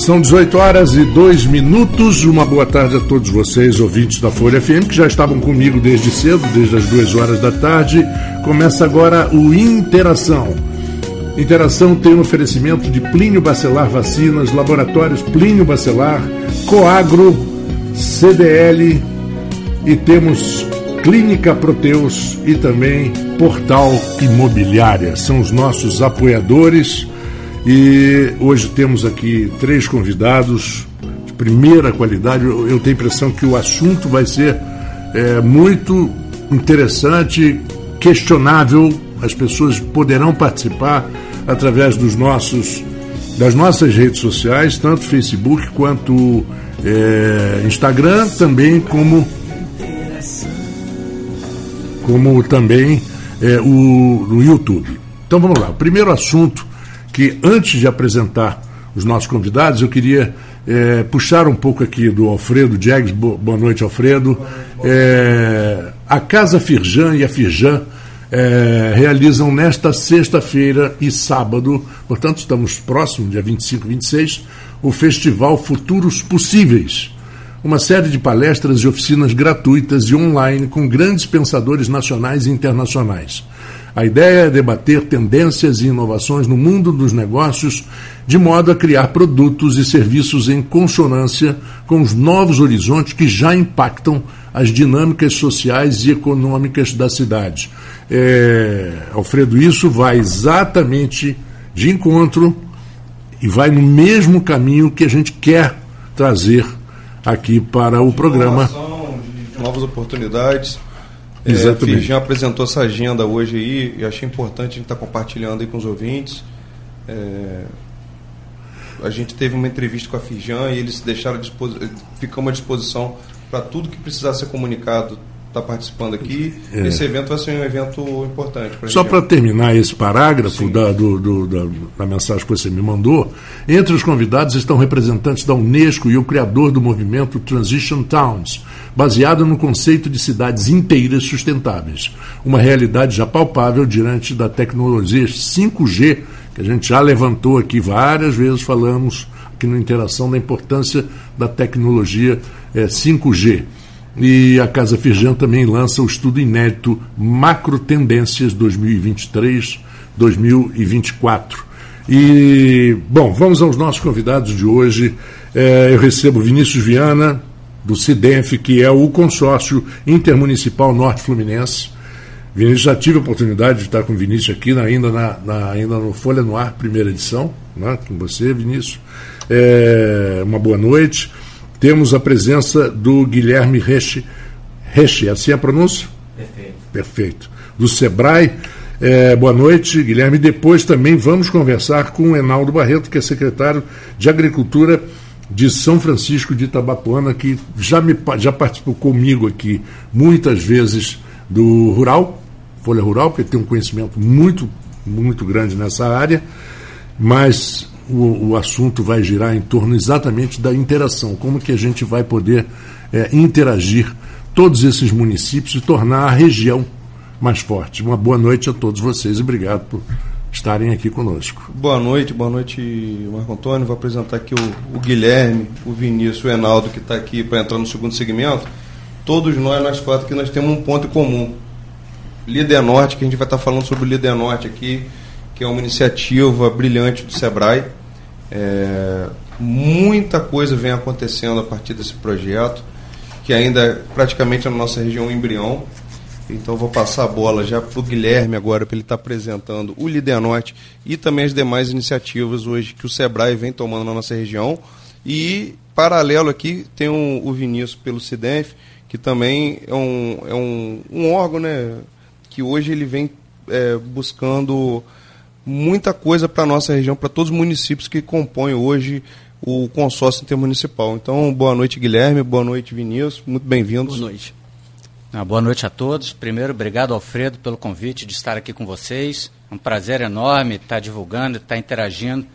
São 18 horas e 2 minutos. Uma boa tarde a todos vocês, ouvintes da Folha FM, que já estavam comigo desde cedo, desde as 2 horas da tarde. Começa agora o Interação. Interação tem um oferecimento de Plínio Bacelar Vacinas, Laboratórios Plínio Bacelar, Coagro, CDL e temos Clínica Proteus e também Portal Imobiliária. São os nossos apoiadores e hoje temos aqui três convidados de primeira qualidade. Eu, tenho a impressão que o assunto vai ser é, muito interessante, questionável. As pessoas poderão participar através dos nossos, das nossas redes sociais, tanto Facebook quanto é, Instagram, também como como também é, o, no YouTube. Então vamos lá. O primeiro assunto que antes de apresentar os nossos convidados, eu queria é, puxar um pouco aqui do Alfredo Jags. Boa noite, Alfredo. É, a Casa Firjan e a Firjan é, realizam nesta sexta-feira e sábado, portanto, estamos próximos, dia 25 e 26, o Festival Futuros Possíveis. Uma série de palestras e oficinas gratuitas e online com grandes pensadores nacionais e internacionais. A ideia é debater tendências e inovações no mundo dos negócios, de modo a criar produtos e serviços em consonância com os novos horizontes que já impactam as dinâmicas sociais e econômicas da cidade. É, Alfredo, isso vai exatamente de encontro e vai no mesmo caminho que a gente quer trazer aqui para o programa. Novas oportunidades Exatamente. É, a Firjan apresentou essa agenda hoje aí e achei importante a gente estar tá compartilhando aí com os ouvintes. É, a gente teve uma entrevista com a Firjan e eles deixaram ficamos à disposição para tudo que precisar ser comunicado está participando aqui. É. Esse evento vai ser um evento importante. Só para terminar esse parágrafo da, do, do, da, da, mensagem que você me mandou, entre os convidados estão representantes da Unesco e o criador do movimento Transition Towns, baseado no conceito de cidades inteiras sustentáveis, uma realidade já palpável diante da tecnologia 5G, que a gente já levantou aqui várias vezes, falamos aqui na interação da importância da tecnologia é, 5G. E a Casa Firjan também lança o estudo inédito Macro Tendências 2023-2024. E, bom, vamos aos nossos convidados de hoje. É, eu recebo Vinícius Viana, do CIDENF, que é o consórcio intermunicipal Norte Fluminense. Vinícius, já tive a oportunidade de estar com o Vinícius aqui, ainda, na, na, ainda no Folha no Ar, primeira edição, né, com você, Vinícius. É, uma boa noite. Temos a presença do Guilherme Reche, Reche assim é a pronúncia? Perfeito. Perfeito. Do Sebrae. É, boa noite, Guilherme. Depois também vamos conversar com o Enaldo Barreto, que é secretário de Agricultura de São Francisco de Itabapuana, que já, me, já participou comigo aqui muitas vezes do Rural, Folha Rural, porque tem um conhecimento muito, muito grande nessa área, mas o, o assunto vai girar em torno exatamente da interação, como que a gente vai poder é, interagir todos esses municípios e tornar a região mais forte. Uma boa noite a todos vocês e obrigado por estarem aqui conosco. Boa noite, boa noite, Marco Antônio. Vou apresentar aqui o, o Guilherme, o Vinícius, o Enaldo, que está aqui para entrar no segundo segmento. Todos nós, nós quatro, que nós temos um ponto comum. Líder Norte, que a gente vai estar falando sobre o Líder Norte aqui, que é uma iniciativa brilhante do SEBRAE é, muita coisa vem acontecendo a partir desse projeto, que ainda é praticamente na nossa região embrião. Então vou passar a bola já para o Guilherme agora, para ele estar tá apresentando o Lidernorte e também as demais iniciativas hoje que o Sebrae vem tomando na nossa região. E paralelo aqui tem um, o Vinícius pelo CIDENF, que também é um, é um, um órgão né, que hoje ele vem é, buscando muita coisa para a nossa região, para todos os municípios que compõem hoje o consórcio intermunicipal. Então, boa noite, Guilherme, boa noite, Vinícius, muito bem-vindos. Boa noite. Ah, boa noite a todos. Primeiro, obrigado, Alfredo, pelo convite de estar aqui com vocês. É um prazer enorme estar divulgando, estar interagindo,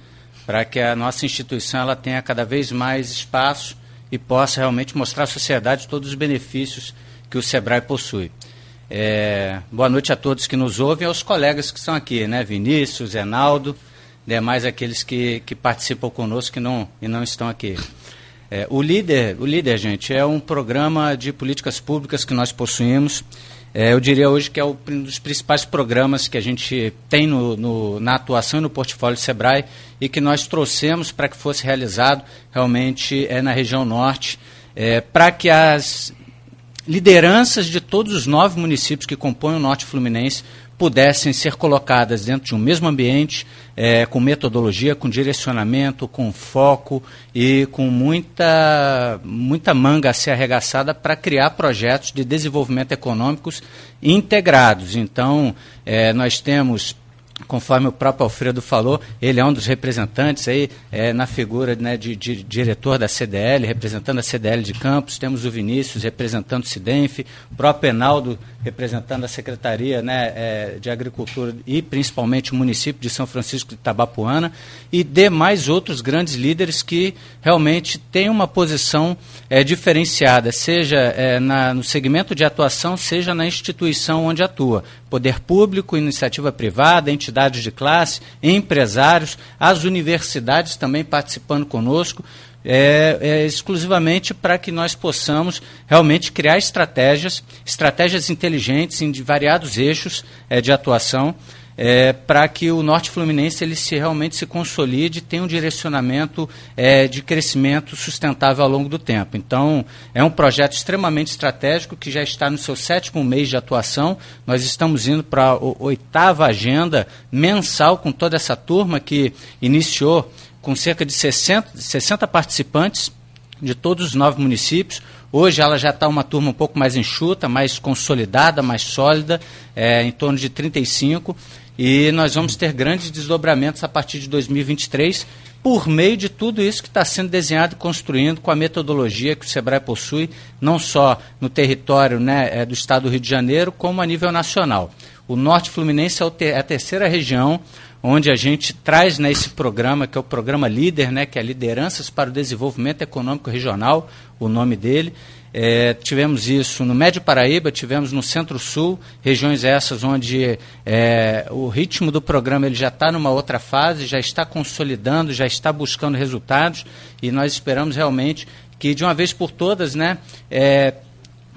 para que a nossa instituição ela tenha cada vez mais espaço e possa realmente mostrar à sociedade todos os benefícios que o SEBRAE possui. É, boa noite a todos que nos ouvem e aos colegas que estão aqui, né? Vinícius, Enaldo. demais aqueles que, que participam conosco que não, e não estão aqui. É, o líder, o líder, gente, é um programa de políticas públicas que nós possuímos. É, eu diria hoje que é um dos principais programas que a gente tem no, no, na atuação e no portfólio Sebrae e que nós trouxemos para que fosse realizado realmente é, na região norte, é, para que as lideranças de todos os nove municípios que compõem o Norte Fluminense pudessem ser colocadas dentro de um mesmo ambiente, é, com metodologia, com direcionamento, com foco e com muita, muita manga a ser arregaçada para criar projetos de desenvolvimento econômicos integrados. Então, é, nós temos conforme o próprio Alfredo falou, ele é um dos representantes aí é, na figura né, de, de, diretor da CDL, representando a CDL de Campos, temos o Vinícius representando o Cidenf, o próprio Enaldo representando a Secretaria né, é, de Agricultura e principalmente o município de São Francisco de Tabapuana e demais outros grandes líderes que realmente têm uma posição é, diferenciada, seja é, na, no segmento de atuação, seja na instituição onde atua. Poder público, iniciativa privada, entidades de classe, empresários, as universidades também participando conosco é, é exclusivamente para que nós possamos realmente criar estratégias, estratégias inteligentes em variados eixos é, de atuação, é, para que o Norte Fluminense ele se realmente se consolide tenha um direcionamento é, de crescimento sustentável ao longo do tempo. Então, é um projeto extremamente estratégico que já está no seu sétimo mês de atuação. Nós estamos indo para a oitava agenda mensal com toda essa turma que iniciou com cerca de 60, 60 participantes de todos os nove municípios. Hoje ela já está uma turma um pouco mais enxuta, mais consolidada, mais sólida, é, em torno de 35. E nós vamos ter grandes desdobramentos a partir de 2023, por meio de tudo isso que está sendo desenhado e construindo com a metodologia que o SEBRAE possui, não só no território né, é, do estado do Rio de Janeiro, como a nível nacional. O Norte Fluminense é a terceira região onde a gente traz né, esse programa, que é o programa Líder, né, que é Lideranças para o Desenvolvimento Econômico Regional, o nome dele. É, tivemos isso no Médio Paraíba, tivemos no Centro-Sul, regiões essas onde é, o ritmo do programa ele já está numa outra fase, já está consolidando, já está buscando resultados e nós esperamos realmente que de uma vez por todas, né, é,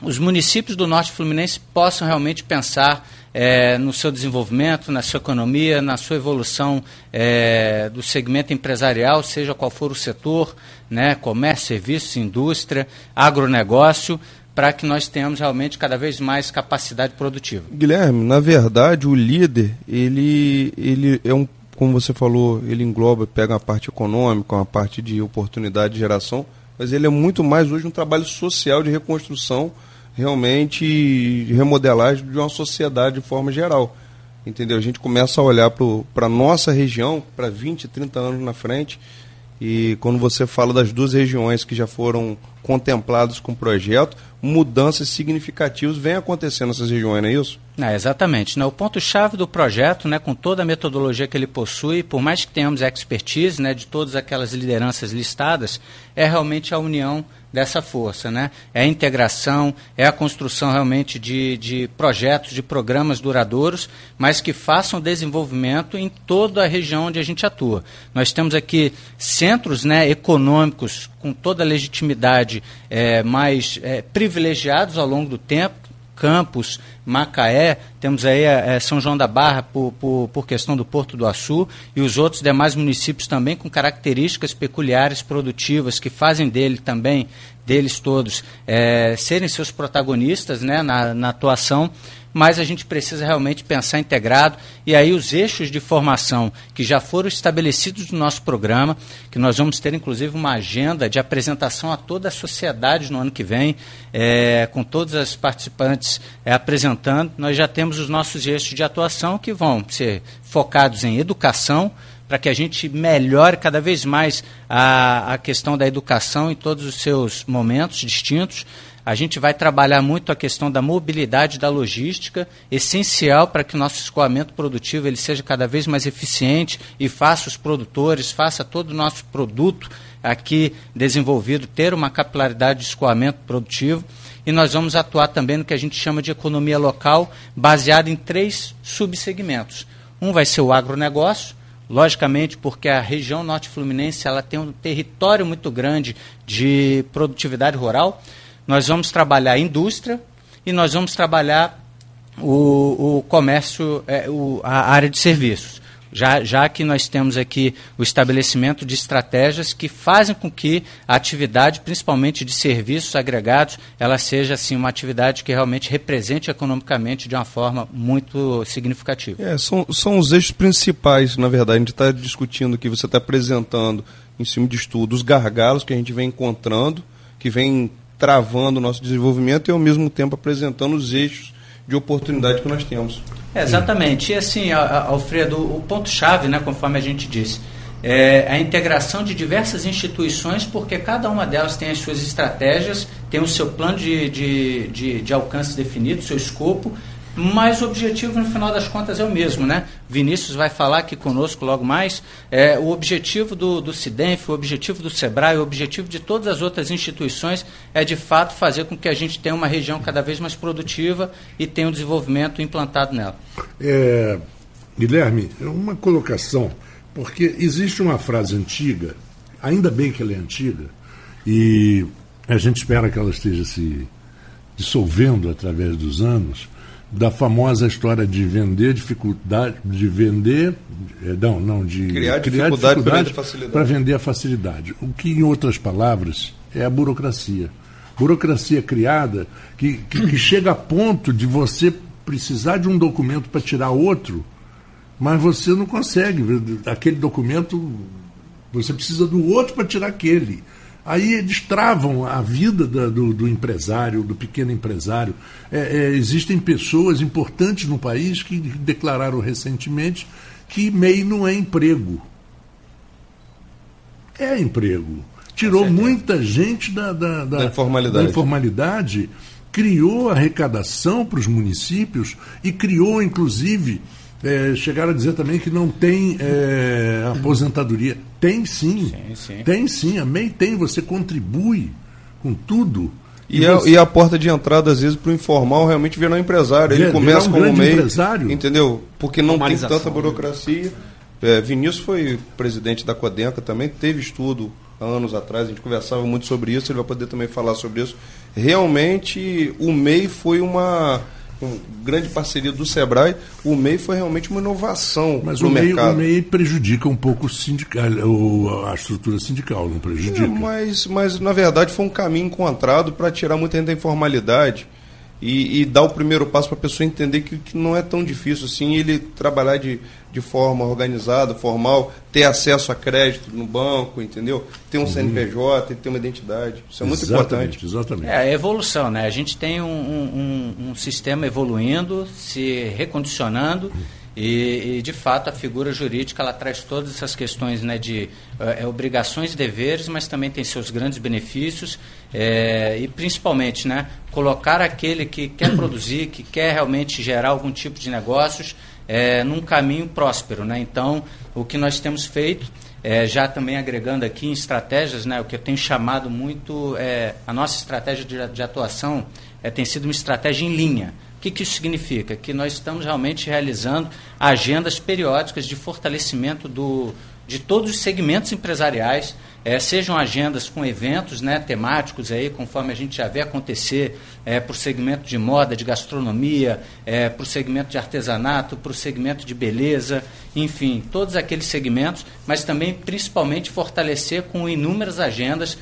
os municípios do Norte Fluminense possam realmente pensar é, no seu desenvolvimento, na sua economia, na sua evolução é, do segmento empresarial, seja qual for o setor, né, comércio, serviços, indústria, agronegócio, para que nós tenhamos realmente cada vez mais capacidade produtiva. Guilherme, na verdade, o líder, ele, ele é um, como você falou, ele engloba, pega a parte econômica, uma parte de oportunidade de geração, mas ele é muito mais hoje um trabalho social de reconstrução realmente remodelagem de uma sociedade de forma geral. Entendeu? A gente começa a olhar para a nossa região, para 20, 30 anos na frente, e quando você fala das duas regiões que já foram contempladas com o projeto, mudanças significativas vêm acontecendo nessas regiões, não é isso? É, exatamente. Né? O ponto-chave do projeto, né, com toda a metodologia que ele possui, por mais que tenhamos expertise né, de todas aquelas lideranças listadas, é realmente a união dessa força. Né? É a integração, é a construção realmente de, de projetos, de programas duradouros, mas que façam desenvolvimento em toda a região onde a gente atua. Nós temos aqui centros né, econômicos com toda a legitimidade é, mais é, privilegiados ao longo do tempo, Campos, Macaé, temos aí é, São João da Barra por, por, por, questão do Porto do Açu e os outros demais municípios também com características peculiares produtivas que fazem dele também, deles todos, é, serem seus protagonistas né, na, na atuação mas a gente precisa realmente pensar integrado e aí os eixos de formação que já foram estabelecidos no nosso programa, que nós vamos ter inclusive uma agenda de apresentação a toda a sociedade no ano que vem, é, com todos os participantes é, apresentando, nós já temos os nossos eixos de atuação que vão ser focados em educação, para que a gente melhore cada vez mais a, a questão da educação em todos os seus momentos distintos. A gente vai trabalhar muito a questão da mobilidade da logística, essencial para que o nosso escoamento produtivo ele seja cada vez mais eficiente e faça os produtores, faça todo o nosso produto aqui desenvolvido ter uma capilaridade de escoamento produtivo. E nós vamos atuar também no que a gente chama de economia local, baseada em três subsegmentos. Um vai ser o agronegócio, logicamente porque a região norte fluminense ela tem um território muito grande de produtividade rural. Nós vamos trabalhar a indústria e nós vamos trabalhar o, o comércio, é, o, a área de serviços já, já que nós temos aqui o estabelecimento de estratégias que fazem com que a atividade, principalmente de serviços agregados, ela seja assim uma atividade que realmente represente economicamente de uma forma muito significativa. É, são, são os eixos principais, na verdade, a gente está discutindo que você está apresentando em cima de estudo os gargalos que a gente vem encontrando, que vem travando o nosso desenvolvimento e ao mesmo tempo apresentando os eixos de oportunidade que nós temos. É, exatamente. E assim, Alfredo, o ponto-chave, né, conforme a gente disse, é a integração de diversas instituições, porque cada uma delas tem as suas estratégias, tem o seu plano de, de, de, de alcance definido, seu escopo, mas o objetivo, no final das contas, é o mesmo, né? Vinícius vai falar aqui conosco logo mais. É, o objetivo do, do CIDENF, o objetivo do SEBRAE, o objetivo de todas as outras instituições é, de fato, fazer com que a gente tenha uma região cada vez mais produtiva e tenha um desenvolvimento implantado nela. É, Guilherme, uma colocação, porque existe uma frase antiga, ainda bem que ela é antiga, e a gente espera que ela esteja se dissolvendo através dos anos, da famosa história de vender dificuldade, de vender, eh, não, não, de criar, criar dificuldade, dificuldade para vender a facilidade. O que, em outras palavras, é a burocracia. Burocracia criada que, que, que chega a ponto de você precisar de um documento para tirar outro, mas você não consegue. Aquele documento, você precisa do outro para tirar aquele. Aí eles travam a vida da, do, do, empresário, do pequeno empresário. É, é, existem pessoas importantes no país que declararam recentemente que MEI não é emprego. É emprego. Tirou muita gente da, da, da, da informalidade. da informalidade, criou arrecadação para os municípios e criou, inclusive, é, chegaram a dizer também que não tem é, aposentadoria. Tem sim, sim, sim. Tem sim. A MEI tem, você contribui com tudo. E, e, a, você... e a porta de entrada, às vezes, para o informal realmente virar um empresário. Ele começa um como MEI. Empresário. Entendeu? Porque não tem tanta burocracia. É, Vinícius foi presidente da Codenca também, teve estudo há anos atrás, a gente conversava muito sobre isso, ele vai poder também falar sobre isso. Realmente, o MEI foi uma com grande parceria do Sebrae, o MEI foi realmente uma inovação Mas no o MEI, mercado. o MEI prejudica um pouco o sindical, a estrutura sindical, não prejudica? É, mas, mas, na verdade, foi um caminho encontrado para tirar muita gente da informalidade e, e dar o primeiro passo para a pessoa entender que, que, não é tão difícil assim ele trabalhar de, de forma organizada, formal, ter acesso a crédito no banco, entendeu? Ter um uhum. CNPJ, ter uma identidade. Isso é muito importante. Exatamente. É a evolução, né? A gente tem um, um, um sistema evoluindo, se recondicionando. Uhum e, e, de fato, a figura jurídica ela traz todas essas questões né, de é, obrigações e deveres, mas também tem seus grandes benefícios é, e, principalmente, né, colocar aquele que quer produzir, que quer realmente gerar algum tipo de negócios é, num caminho próspero. Né? Então, o que nós temos feito, já também agregando aqui em estratégias, né, o que eu tenho chamado muito, a nossa estratégia de, de atuação tem sido uma estratégia em linha. O que, que isso significa? Que nós estamos realmente realizando agendas periódicas de fortalecimento do, de todos os segmentos empresariais, é, sejam agendas com eventos né, temáticos, aí, conforme a gente já vê acontecer é, para o segmento de moda, de gastronomia, é, para o segmento de artesanato, para o segmento de beleza, enfim, todos aqueles segmentos, mas também principalmente fortalecer com inúmeras agendas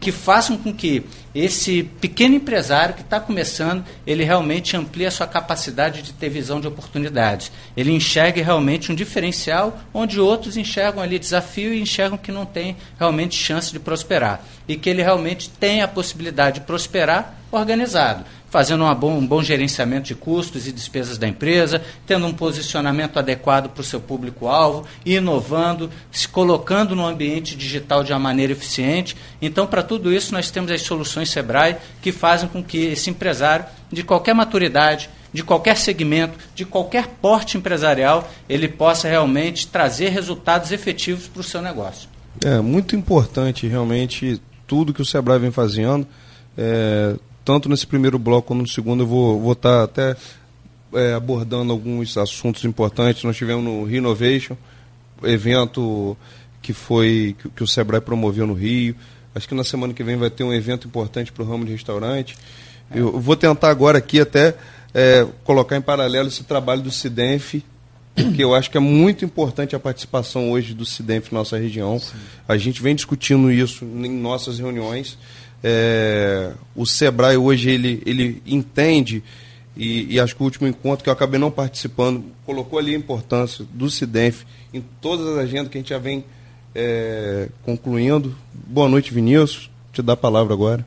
que façam com que esse pequeno empresário que está começando, ele realmente amplie a sua capacidade de ter visão de oportunidades. Ele enxergue realmente um diferencial onde outros enxergam ali desafio e enxergam que não tem realmente chance de prosperar. E que ele realmente tem a possibilidade de prosperar organizado fazendo bom, um bom gerenciamento de custos e despesas da empresa, tendo um posicionamento adequado para o seu público-alvo, inovando, se colocando no ambiente digital de uma maneira eficiente. Então, para tudo isso, nós temos as soluções Sebrae que fazem com que esse empresário, de qualquer maturidade, de qualquer segmento, de qualquer porte empresarial, ele possa realmente trazer resultados efetivos para o seu negócio. É muito importante realmente tudo que o Sebrae vem fazendo. É, tanto nesse primeiro bloco como no segundo, eu vou estar tá até é, abordando alguns assuntos importantes. Nós tivemos no Renovation, evento que foi que, que, o Sebrae promoveu no Rio. Acho que na semana que vem vai ter um evento importante para o ramo de restaurante. É. Eu vou tentar agora aqui até é, colocar em paralelo esse trabalho do Cidenf, porque eu acho que é muito importante a participação hoje do Cidenf na nossa região. Sim. A gente vem discutindo isso em nossas reuniões. É, o Sebrae hoje ele, ele entende e, e, acho que o último encontro que eu acabei não participando colocou ali a importância do CIDENF em todas as agendas que a gente já vem é, concluindo. Boa noite, Vinícius. Te dá a palavra agora.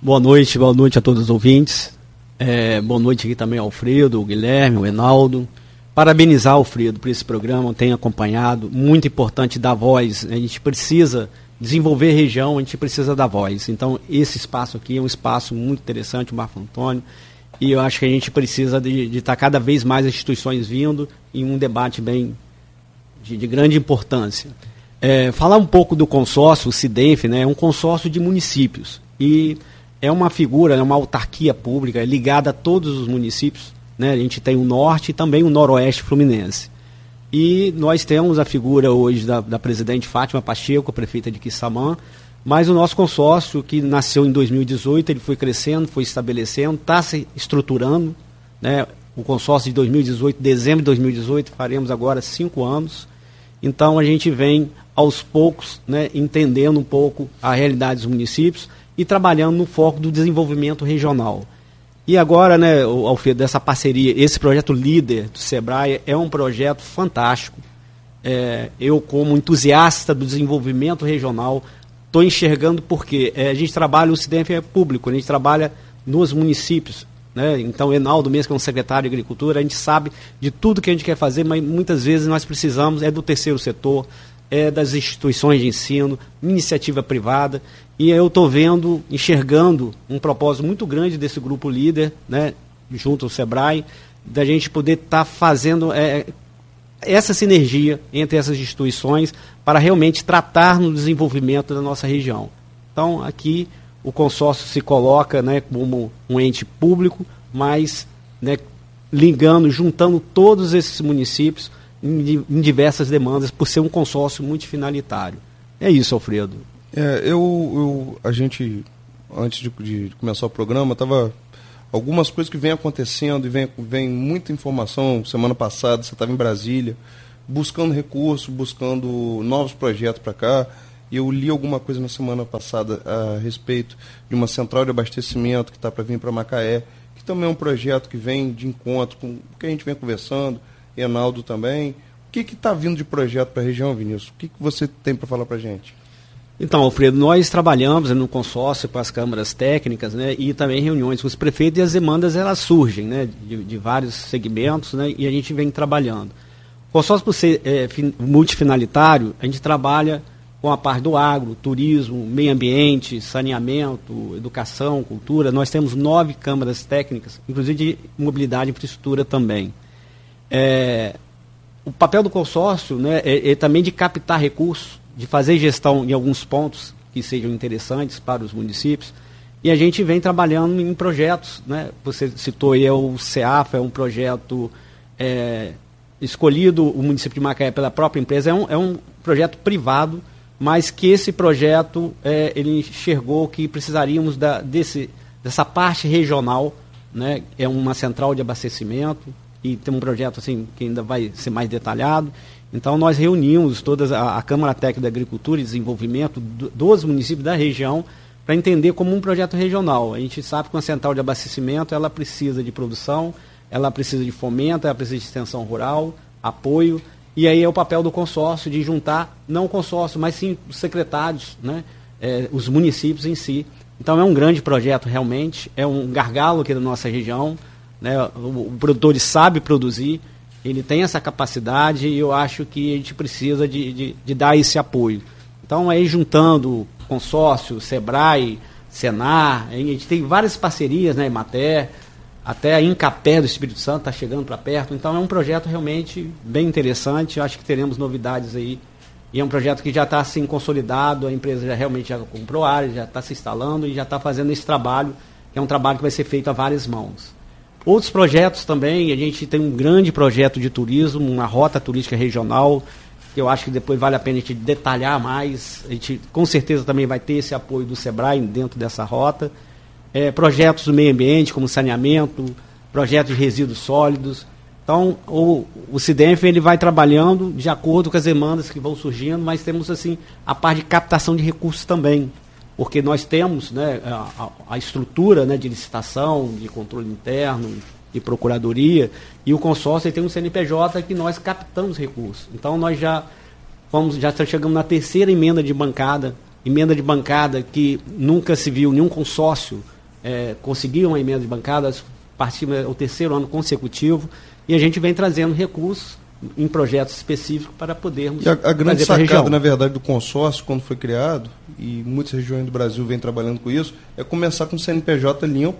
Boa noite, boa noite a todos os ouvintes. É, boa noite aqui também ao Alfredo, o Guilherme, o Enaldo. Parabenizar o Alfredo por esse programa, tem acompanhado. Muito importante dar voz. A gente precisa desenvolver região, a gente precisa dar voz. Então, esse espaço aqui é um espaço muito interessante, o Marco Antônio. E eu acho que a gente precisa de estar tá cada vez mais instituições vindo em um debate bem de, de grande importância. É, falar um pouco do consórcio, o CIDENF, né, é um consórcio de municípios. E é uma figura, é uma autarquia pública ligada a todos os municípios. Né? A gente tem o norte e também o noroeste fluminense. E nós temos a figura hoje da, da presidente Fátima Pacheco, prefeita de Quissamã, mas o nosso consórcio, que nasceu em 2018, ele foi crescendo, foi estabelecendo, está se estruturando. Né? O consórcio de 2018, dezembro de 2018, faremos agora cinco anos. Então a gente vem aos poucos né, entendendo um pouco a realidade dos municípios e trabalhando no foco do desenvolvimento regional. E agora, né, Alfredo, dessa parceria, esse projeto líder do Sebrae é um projeto fantástico. É, eu, como entusiasta do desenvolvimento regional, estou enxergando porque é, a gente trabalha, o CIDENF é público, a gente trabalha nos municípios. Né? Então, Enaldo, mesmo que é um secretário de Agricultura, a gente sabe de tudo que a gente quer fazer, mas muitas vezes nós precisamos é do terceiro setor, é das instituições de ensino, iniciativa privada. E eu estou vendo, enxergando um propósito muito grande desse grupo líder, né, junto ao SEBRAE, da gente poder estar tá fazendo é, essa sinergia entre essas instituições para realmente tratar no desenvolvimento da nossa região. Então, aqui o consórcio se coloca né, como um ente público, mas né, ligando, juntando todos esses municípios em, em, diversas demandas, por ser um consórcio multifinalitário. É isso, Alfredo. É, eu, eu, a gente, antes de, de começar o programa, estava algumas coisas que vêm acontecendo e vem, vem muita informação. Semana passada você estava em Brasília, buscando recursos, buscando novos projetos para cá. E eu li alguma coisa na semana passada a respeito de uma central de abastecimento que está para vir para Macaé, que também é um projeto que vem de encontro com o que a gente vem conversando, Enaldo também. O que está vindo de projeto para a região, Vinícius? O que, que você tem para falar para a gente? Então, Alfredo, nós trabalhamos no consórcio com as câmaras técnicas, né, e também reuniões com os prefeitos, e as demandas elas surgem, né, de, de vários segmentos, né, e a gente vem trabalhando. O consórcio, por ser é, multifinalitário, a gente trabalha com a parte do agro, turismo, meio ambiente, saneamento, educação, cultura. Nós temos nove câmaras técnicas, inclusive de mobilidade e infraestrutura também. É, o papel do consórcio né, é, é também de captar recursos de fazer gestão em alguns pontos que sejam interessantes para os municípios. E a gente vem trabalhando em projetos, né? Você citou aí o CEAF, é um projeto é, escolhido o município de Macaé pela própria empresa, é um, é um projeto privado, mas que esse projeto é, ele enxergou que precisaríamos da, desse, dessa parte regional, né? É uma central de abastecimento e tem um projeto assim que ainda vai ser mais detalhado. Então, nós reunimos toda a, a Câmara Técnica da Agricultura e Desenvolvimento do, dos municípios da região para entender como um projeto regional. A gente sabe que uma central de abastecimento ela precisa de produção, ela precisa de fomento, ela precisa de extensão rural, apoio, e aí é o papel do consórcio de juntar, não o consórcio, mas sim os secretários, né, é, os municípios em si. Então é um grande projeto realmente, é um gargalo aqui da nossa região, né, o, o produtor sabe produzir, ele tem essa capacidade e eu acho que a gente precisa de, de, de dar esse apoio. Então, aí juntando consórcio, SEBRAE, Senar, a gente tem várias parcerias, né, Imater, até a Incapé do Espírito Santo está chegando para perto. Então, é um projeto realmente bem interessante. Eu acho que teremos novidades aí. E é um projeto que já está assim consolidado, a empresa já realmente já comprou área, já está se instalando e já está fazendo esse trabalho, que é um trabalho que vai ser feito a várias mãos. Outros projetos também, a gente tem um grande projeto de turismo, uma rota turística regional, que eu acho que depois vale a pena a gente detalhar mais. A gente com certeza também vai ter esse apoio do SEBRAE dentro dessa rota. É, projetos do meio ambiente, como saneamento, projetos de resíduos sólidos. Então, o, o CIDENF ele vai trabalhando de acordo com as demandas que vão surgindo, mas temos assim a parte de captação de recursos também porque nós temos né, a, a estrutura né, de licitação, de controle interno, de procuradoria, e o consórcio tem um CNPJ que nós captamos recursos. Então nós já vamos, já chegamos na terceira emenda de bancada, emenda de bancada que nunca se viu nenhum consórcio é, conseguir uma emenda de bancada, partimos é o terceiro ano consecutivo, e a gente vem trazendo recursos em projetos específicos para podermos. E a, a grande sacada, na verdade, do consórcio, quando foi criado, e muitas regiões do Brasil vêm trabalhando com isso, é começar com o CNPJ limpo,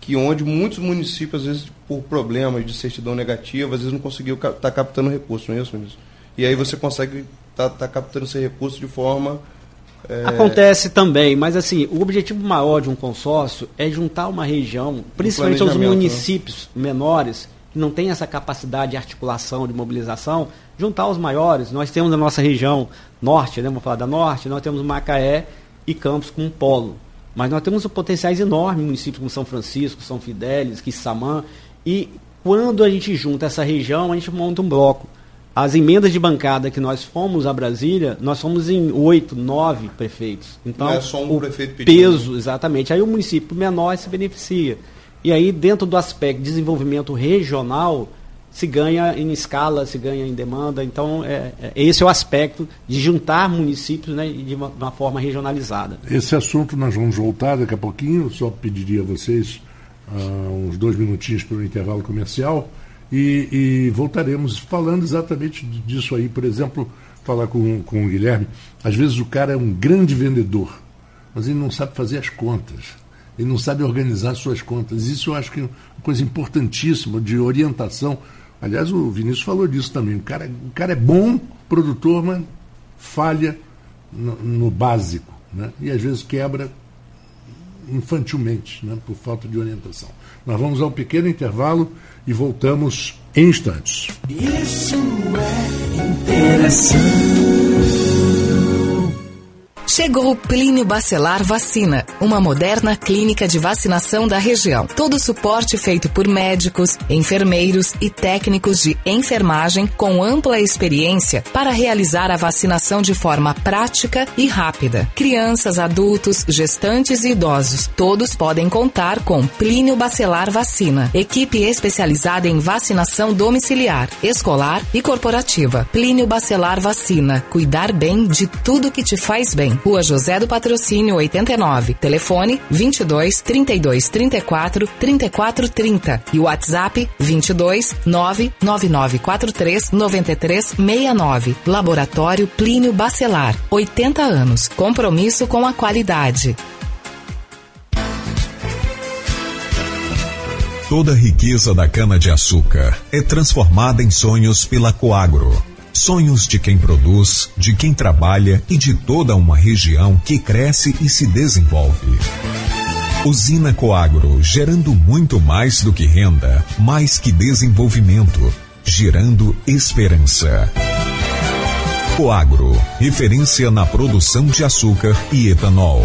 que onde muitos municípios, às vezes, por problemas de certidão negativa, às vezes não conseguiu estar tá captando recursos, não é isso, ministro? E aí você consegue estar tá, tá captando esse recurso de forma. É... Acontece também, mas assim, o objetivo maior de um consórcio é juntar uma região, principalmente os né? municípios né? menores, que não tem essa capacidade de articulação, de mobilização, juntar os maiores. Nós temos na nossa região norte, né, vamos falar da norte, nós temos Macaé e Campos com um polo. Mas nós temos potenciais enormes, municípios como São Francisco, São Fidélis, Quissamã, e quando a gente junta essa região, a gente monta um bloco. As emendas de bancada que nós fomos a Brasília, nós fomos em oito, nove prefeitos. Então, Não é só um o prefeito pedindo. peso, exatamente. Aí o município menor se beneficia. E aí, dentro do aspecto de desenvolvimento regional, se ganha em escala, se ganha em demanda. Então, é, é, esse é o aspecto de juntar municípios né, de, uma, uma forma regionalizada. Esse assunto nós vamos voltar daqui a pouquinho. Só pediria a vocês uh, uns dois minutinhos para o intervalo comercial e, e, voltaremos falando exatamente disso aí. Por exemplo, falar com, com o Guilherme. Às vezes o cara é um grande vendedor, mas ele não sabe fazer as contas ele não sabe organizar suas contas. Isso eu acho que é uma coisa importantíssima de orientação. Aliás, o Vinícius falou disso também. O cara, o cara é bom produtor, mas falha no, no básico. Né? E às vezes quebra infantilmente, né? por falta de orientação. Nós vamos ao pequeno intervalo e voltamos em instantes. Isso é interessante. Chegou o Plínio Bacelar Vacina, uma moderna clínica de vacinação da região. Todo o suporte feito por médicos, enfermeiros e técnicos de enfermagem com ampla experiência para realizar a vacinação de forma prática e rápida. Crianças, adultos, gestantes e idosos, todos podem contar com Plínio Bacelar Vacina, equipe especializada em vacinação domiciliar, escolar e corporativa. Plínio Bacelar Vacina, cuidar bem de tudo que te faz bem. Rua José do Patrocínio 89. Telefone 22 32 34 34 30 e WhatsApp 22 99943 93 69. Laboratório Plínio Bacelar. 80 anos. Compromisso com a qualidade. Toda a riqueza da cana-de-açúcar é transformada em sonhos pela Coagro Sonhos de quem produz, de quem trabalha e de toda uma região que cresce e se desenvolve. Usina Coagro, gerando muito mais do que renda, mais que desenvolvimento, gerando esperança. Coagro, referência na produção de açúcar e etanol.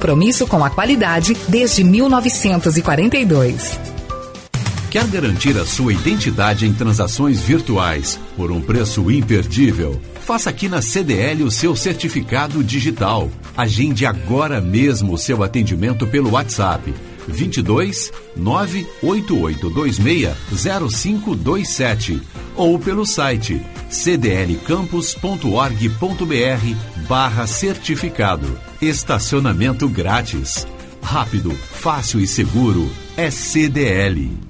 Compromisso com a qualidade desde 1942. Quer garantir a sua identidade em transações virtuais por um preço imperdível? Faça aqui na CDL o seu certificado digital. Agende agora mesmo o seu atendimento pelo WhatsApp 22 98826 0527 ou pelo site cdlcampus.org.br barra certificado. Estacionamento grátis. Rápido, fácil e seguro é CDL.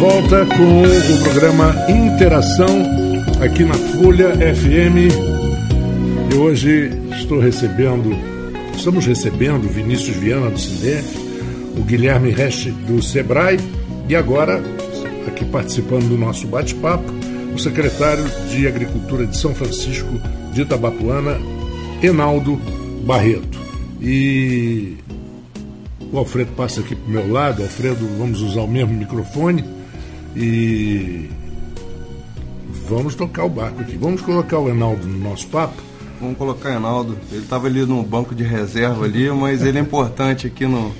Volta com o programa Interação aqui na Folha FM. E hoje estou recebendo, estamos recebendo Vinícius Viana do Sindef, o Guilherme Reste do Sebrae e agora, aqui participando do nosso bate-papo, o secretário de Agricultura de São Francisco de Itabapuana, Enaldo Barreto. E o Alfredo passa aqui para o meu lado. Alfredo, vamos usar o mesmo microfone e vamos tocar o barco aqui. Vamos colocar o Enaldo no nosso papo. Vamos colocar o Enaldo. Ele estava ali no banco de reserva ali, mas ele é importante aqui no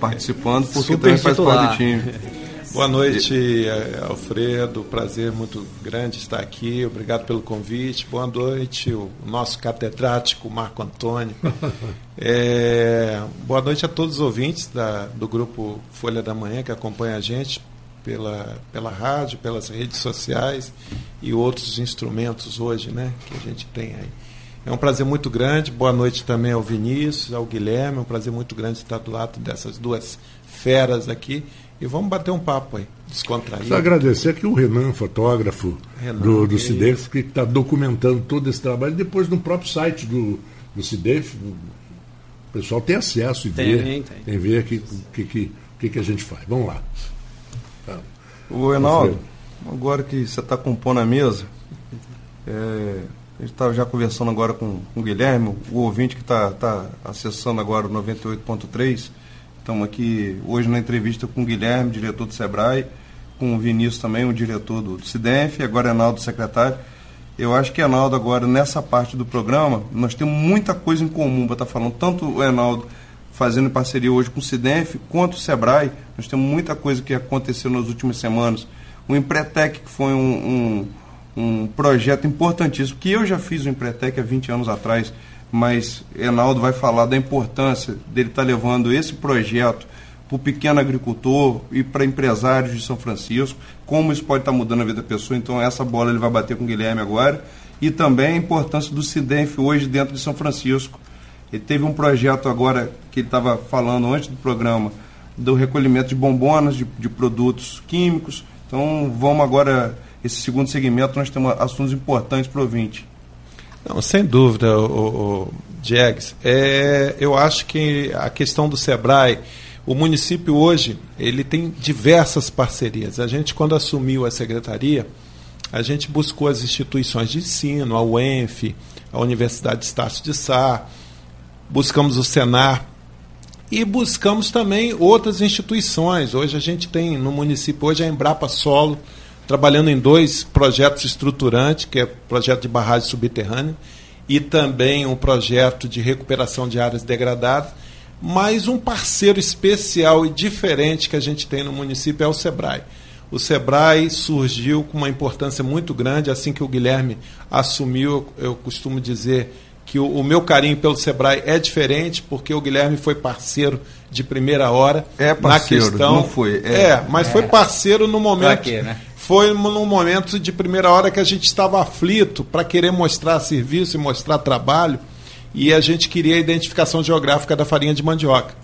participando porque Super também faz titular. parte do time. Boa noite, Alfredo. Prazer muito grande estar aqui. Obrigado pelo convite. Boa noite, o nosso catedrático Marco Antônio. É, boa noite a todos os ouvintes da, do grupo Folha da Manhã que acompanha a gente pela, pela rádio, pelas redes sociais e outros instrumentos hoje né, que a gente tem aí. É um prazer muito grande. Boa noite também ao Vinícius, ao Guilherme. É um prazer muito grande estar do lado dessas duas feras aqui. E vamos bater um papo aí, descontraído. Só agradecer aqui o Renan, fotógrafo Renan, do, do que CIDEF, que está documentando todo esse trabalho. Depois, no próprio site do, do CIDEF, o pessoal tem acesso e Tem, vê, tem. tem ver aqui o que, que, que, que a gente faz. Vamos lá. O Enaldo, agora que você está compondo a mesa, é, a gente estava já conversando agora com, com o Guilherme, o ouvinte que está tá acessando agora o 98.3. Estamos aqui hoje na entrevista com o Guilherme, diretor do Sebrae, com o Vinícius também, o diretor do, CIDENF, e agora Enaldo, secretário. Eu acho que Enaldo agora, nessa parte do programa, nós temos muita coisa em comum para estar falando, tanto o Enaldo fazendo parceria hoje com o CIDENF, quanto o SEBRAE, nós temos muita coisa que aconteceu nas últimas semanas. O Empretec, que foi um, um, um projeto importantíssimo, que eu já fiz o Empretec há 20 anos atrás, mas Enaldo vai falar da importância dele estar levando esse projeto para o pequeno agricultor e para empresários de São Francisco, como isso pode estar mudando a vida da pessoa. Então, essa bola ele vai bater com o Guilherme agora. E também a importância do CIDENF hoje dentro de São Francisco. Ele teve um projeto agora que ele estava falando antes do programa, do recolhimento de bombonas, de, de produtos químicos. Então, vamos agora, esse segundo segmento, nós temos assuntos importantes para o ouvinte. Não, sem dúvida, o, o. É, eu acho que a questão do Sebrae, o município hoje, ele tem diversas parcerias. A gente, quando assumiu a secretaria, a gente buscou as instituições de ensino, a UENF, a Universidade de Estácio de Sá, buscamos o Senar e buscamos também outras instituições. Hoje a gente tem no município hoje a Embrapa Solo, trabalhando em dois projetos estruturantes, que é o projeto de barragem subterrânea e também um projeto de recuperação de áreas degradadas. Mas um parceiro especial e diferente que a gente tem no município é o Sebrae. O Sebrae surgiu com uma importância muito grande assim que o Guilherme assumiu. Eu costumo dizer que o, o meu carinho pelo Sebrae é diferente, porque o Guilherme foi parceiro de primeira hora. É parceiro, na questão, não foi, É, é. mas foi parceiro no momento. quê, né? Foi num momento de primeira hora que a gente estava aflito para querer mostrar serviço e mostrar trabalho. E a gente queria a identificação geográfica da farinha de mandioca.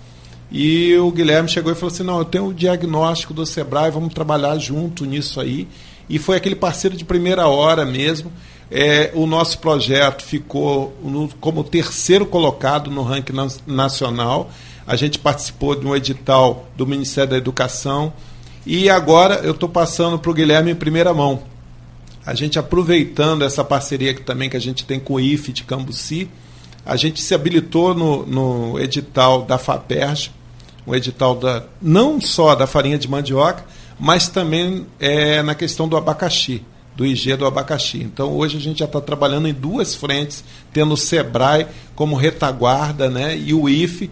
E o Guilherme chegou e falou assim: não, eu tenho o diagnóstico do Sebrae, vamos trabalhar junto nisso aí. E foi aquele parceiro de primeira hora mesmo. É, o nosso projeto ficou no, como terceiro colocado no ranking na- nacional. A gente participou de um edital do Ministério da Educação. E agora eu estou passando para o Guilherme em primeira mão. A gente aproveitando essa parceria que, também que a gente tem com o IFE de Cambuci, a gente se habilitou no, no edital da FAPERJ, um edital da, não só da farinha de mandioca, mas também é, na questão do abacaxi, do IG do abacaxi. Então hoje a gente já está trabalhando em duas frentes, tendo o SEBRAE como retaguarda né, e o IFE.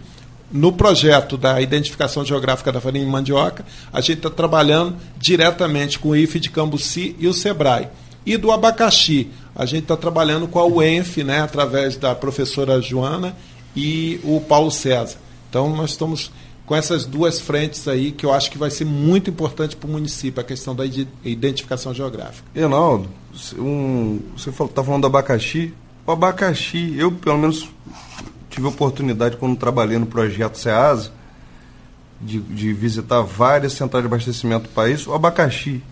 No projeto da identificação geográfica da farinha de mandioca, a gente está trabalhando diretamente com o IFE de Cambuci e o SEBRAE. E do abacaxi, a gente está trabalhando com a UENF, né, através da professora Joana e o Paulo César. Então nós estamos com essas duas frentes aí que eu acho que vai ser muito importante para o município, a questão da identificação geográfica. Reinaldo, um, você está falando do abacaxi. O abacaxi, eu pelo menos tive oportunidade quando trabalhei no projeto SEASA de, de visitar várias centrais de abastecimento do país. O abacaxi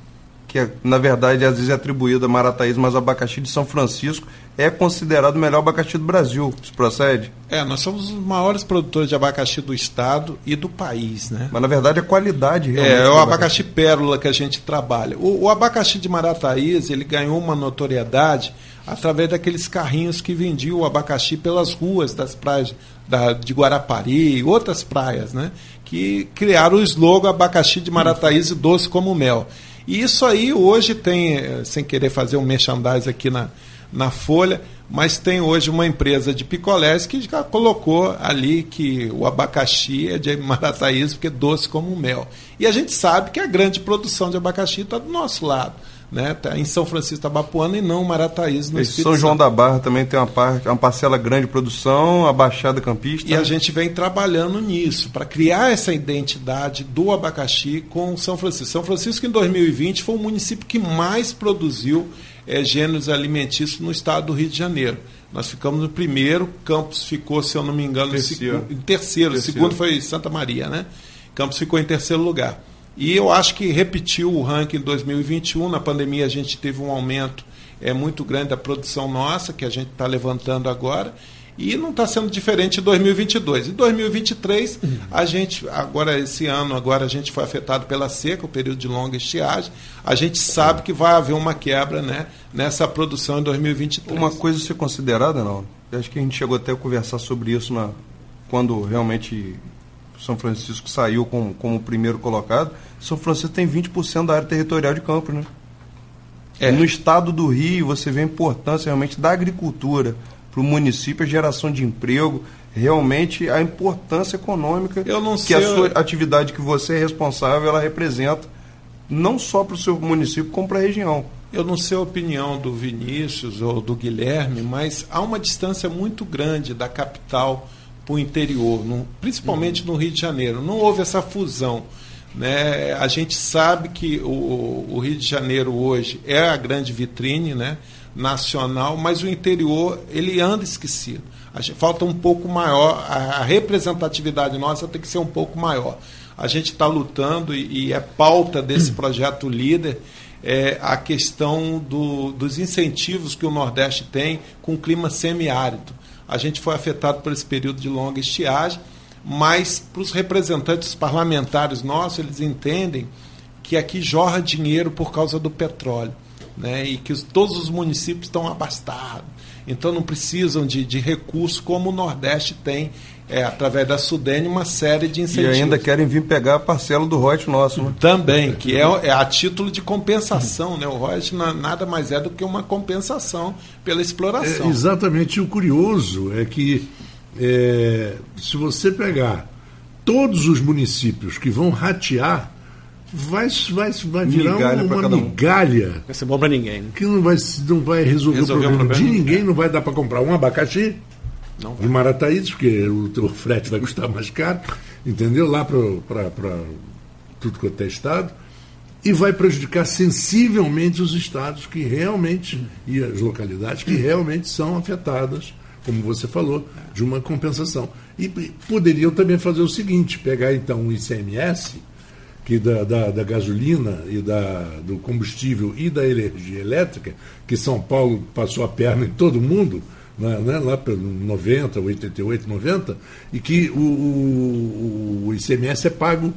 que é, na verdade às vezes é atribuído a Marataízes, mas o abacaxi de São Francisco é considerado o melhor abacaxi do Brasil. Isso procede? É, nós somos os maiores produtores de abacaxi do estado e do país, né? Mas na verdade a qualidade realmente. É, é o abacaxi, abacaxi pérola que a gente trabalha. O, o abacaxi de Marataízes, ele ganhou uma notoriedade através daqueles carrinhos que vendiam o abacaxi pelas ruas das praias da, de Guarapari e outras praias, né? Que criaram o slogan abacaxi de Marataízes doce como mel. E isso aí hoje tem, eh, sem querer fazer um merchandising aqui na, na Folha, mas tem hoje uma empresa de picolés que já colocou ali que o abacaxi é de Marataízes porque é doce como mel. E a gente sabe que a grande produção de abacaxi está do nosso lado né? Tá em São Francisco Tabapuana e não Marataízes no Espírito São João da Barra também tem uma parte, uma parcela grande de produção, a Baixada Campista. E a gente vem trabalhando nisso para criar essa identidade do abacaxi com São Francisco. São Francisco em 2020 foi o município que mais produziu é, gêneros alimentícios no estado do Rio de Janeiro. Nós ficamos no primeiro, Campos ficou, se eu não me engano, terceiro. em terceiro, terceiro. O segundo foi Santa Maria, né? Campos ficou em terceiro lugar. E eu acho que repetiu o ranking em 2021. Na pandemia a gente teve um aumento é, muito grande da produção nossa, que a gente está levantando agora. E não está sendo diferente em 2022. Em 2023, uhum. a gente, agora esse ano, agora a gente foi afetado pela seca, o período de longa estiagem. A gente sabe que vai haver uma quebra né, nessa produção em 2023. Uma coisa a ser considerada, não? Eu acho que a gente chegou até a conversar sobre isso na, quando realmente São Francisco saiu como, como primeiro colocado são Francisco tem 20% da área territorial de campo, né? É. No estado do Rio, você vê a importância realmente da agricultura para o município, a geração de emprego, realmente a importância econômica que a sua atividade que você é responsável, ela representa não só para o seu município, como para a região. Eu não sei a opinião do Vinícius ou do Guilherme, mas há uma distância muito grande da capital para o interior, no, principalmente no Rio de Janeiro. Não houve essa fusão. Né? A gente sabe que o, o, Rio de Janeiro hoje é a grande vitrine né? Nacional, mas o interior ele anda esquecido. Gente, falta um pouco maior, a, a, representatividade nossa tem que ser um pouco maior. A gente está lutando e, e, é pauta desse projeto líder é, a questão do, dos incentivos que o Nordeste tem com o clima semiárido. A gente foi afetado por esse período de longa estiagem mas para os representantes parlamentares nossos, eles entendem que aqui jorra dinheiro por causa do petróleo, né? e que os, todos os municípios estão abastados, então não precisam de, de recursos como o Nordeste tem, é, através da Sudene, uma série de incentivos. E ainda querem vir pegar a parcela do royalties nosso. Né? Também, que é, é, a título de compensação. Né? O royalties nada mais é do que uma compensação pela exploração. É, exatamente. O curioso é que é, se você pegar todos os municípios que vão ratear, vai, vai, vai virar migalha uma, uma migalha. Vai ser bom para ninguém. Né? Que não vai, não vai resolver, resolver o, problema o problema de ninguém, não vai dar para comprar um abacaxi não de Marataízes, porque o, o frete vai custar mais caro, entendeu? Lá para tudo quanto é estado. E vai prejudicar sensivelmente os estados que realmente, e as localidades que realmente são afetadas como você falou, de uma compensação. E poderiam também fazer o seguinte: pegar então o ICMS, que da, da, da, gasolina e da, do combustível e da energia elétrica, que São Paulo passou a perna em todo mundo, né, né, lá pelo 90, 88, 90, e que o, o, o ICMS é pago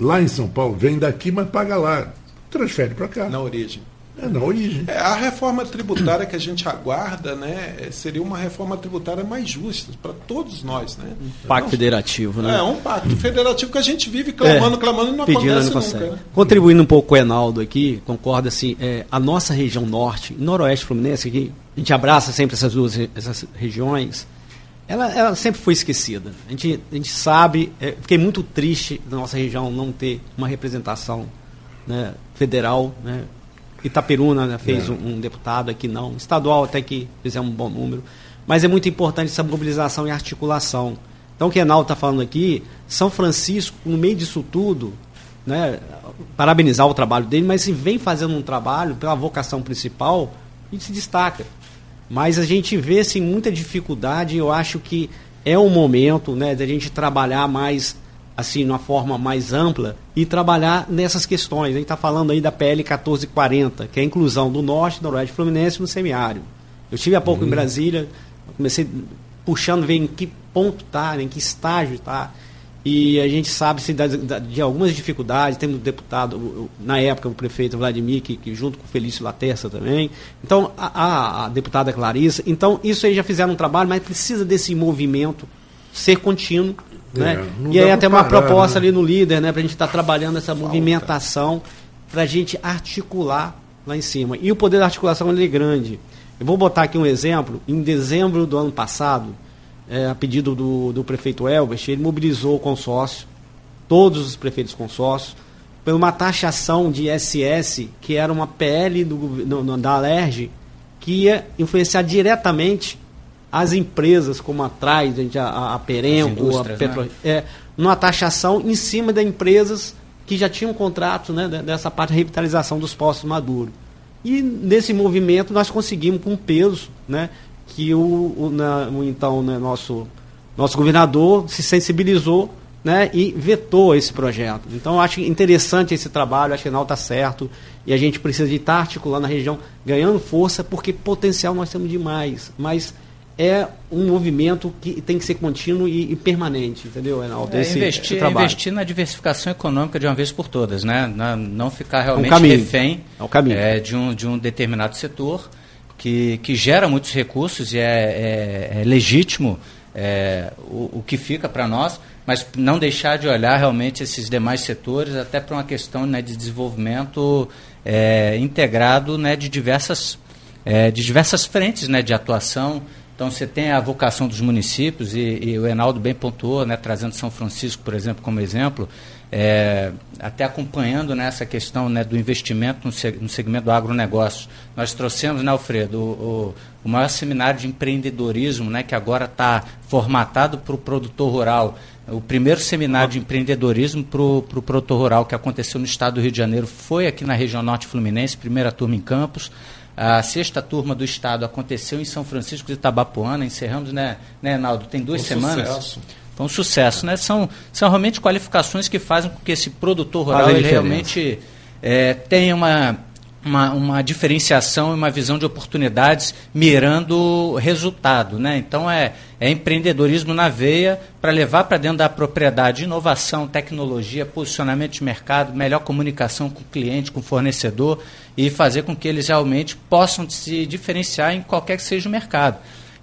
lá em São Paulo, vem daqui, mas paga lá, transfere para cá. Na origem. É na origem. É, a reforma tributária que a gente aguarda né, seria uma reforma tributária mais justa para todos nós. Né? Um pacto federativo, né? É, um pacto federativo que a gente vive clamando, é, clamando e não pedindo, acontece não nunca. Né? Contribuindo um pouco com o Enaldo aqui, concorda assim, é, a nossa região norte, noroeste fluminense, aqui, a gente abraça sempre essas duas essas regiões, ela, ela sempre foi esquecida. A gente, a gente sabe, é, fiquei muito triste da nossa região não ter uma representação né, federal, né, Itaperuna né, fez é. um, um, deputado aqui não, estadual até que fizemos um bom número, mas é muito importante essa mobilização e articulação. Então o que Enal está falando aqui, São Francisco, no meio disso tudo, né, parabenizar o trabalho dele, mas se vem fazendo um trabalho pela vocação principal e se destaca. Mas a gente vê assim, muita dificuldade, eu acho que é o momento né, de a gente trabalhar mais assim, de uma forma mais ampla e trabalhar nessas questões. A gente está falando aí da PL 1440, que é a inclusão do Norte, do Noroeste Fluminense no semiárido. Eu estive há pouco uhum. em Brasília, comecei puxando, ver em que ponto está, em que estágio está. E a gente sabe se de algumas dificuldades, temos o deputado, na época o prefeito Vladimir, que, que junto com o Felício Laterça também, então a, a, a deputada Clarissa, então isso aí já fizeram um trabalho, mas precisa desse movimento ser contínuo né? É, e aí até uma parar, proposta né? ali no líder, né, para a gente estar tá trabalhando essa Falta. movimentação, para a gente articular lá em cima. E o poder da articulação ele é grande. Eu vou botar aqui um exemplo. Em dezembro do ano passado, é, a pedido do, do prefeito Elbert, ele mobilizou o consórcio, todos os prefeitos consórcios, por uma taxação de SS, que era uma PL do, no, da Alerj, que ia influenciar diretamente as empresas como a Trident, a, a Perenco, a Petro, né? é, numa taxação em cima de empresas que já tinham contrato né, dessa parte de revitalização dos postos maduros. E nesse movimento nós conseguimos com peso, né, que o, o, na, o então né, nosso, nosso governador se sensibilizou né, e vetou esse projeto. Então, acho interessante esse trabalho, acho que não está certo, e a gente precisa de estar articulando a região, ganhando força, porque potencial nós temos demais, mas é um movimento que tem que ser contínuo e, e permanente, entendeu, Reinaldo? É, investir, investir na diversificação econômica de uma vez por todas, né? Na, não ficar realmente é um refém é, de, um, de um determinado setor que, que gera muitos recursos e é, é, é legítimo é, o, o que fica para nós, mas não deixar de olhar realmente esses demais setores, até para uma questão né, de desenvolvimento é, integrado né, de, diversas, de diversas frentes né, de atuação então você tem a vocação dos municípios, e, e o Enaldo bem pontuou, né, trazendo São Francisco, por exemplo, como exemplo, é, até acompanhando né, questão né, do investimento no, no, segmento do agronegócio. Nós trouxemos, né, Alfredo, o, o, o maior seminário de empreendedorismo, né, que agora está formatado para o produtor rural. O primeiro seminário de empreendedorismo para o pro produtor rural que aconteceu no estado do Rio de Janeiro foi aqui na região norte fluminense, primeira turma em Campos. A sexta turma do Estado aconteceu em São Francisco de Itabapuana, encerramos, né, né Naldo? Tem duas um semanas. Sucesso. Foi um sucesso, né? São, são realmente qualificações que fazem com que esse produtor rural ele realmente é, tenha uma uma, uma diferenciação e uma visão de oportunidades mirando resultado. Né? Então, é, é empreendedorismo na veia para levar para dentro da propriedade inovação, tecnologia, posicionamento de mercado, melhor comunicação com o cliente, com o fornecedor e fazer com que eles realmente possam se diferenciar em qualquer que seja o mercado.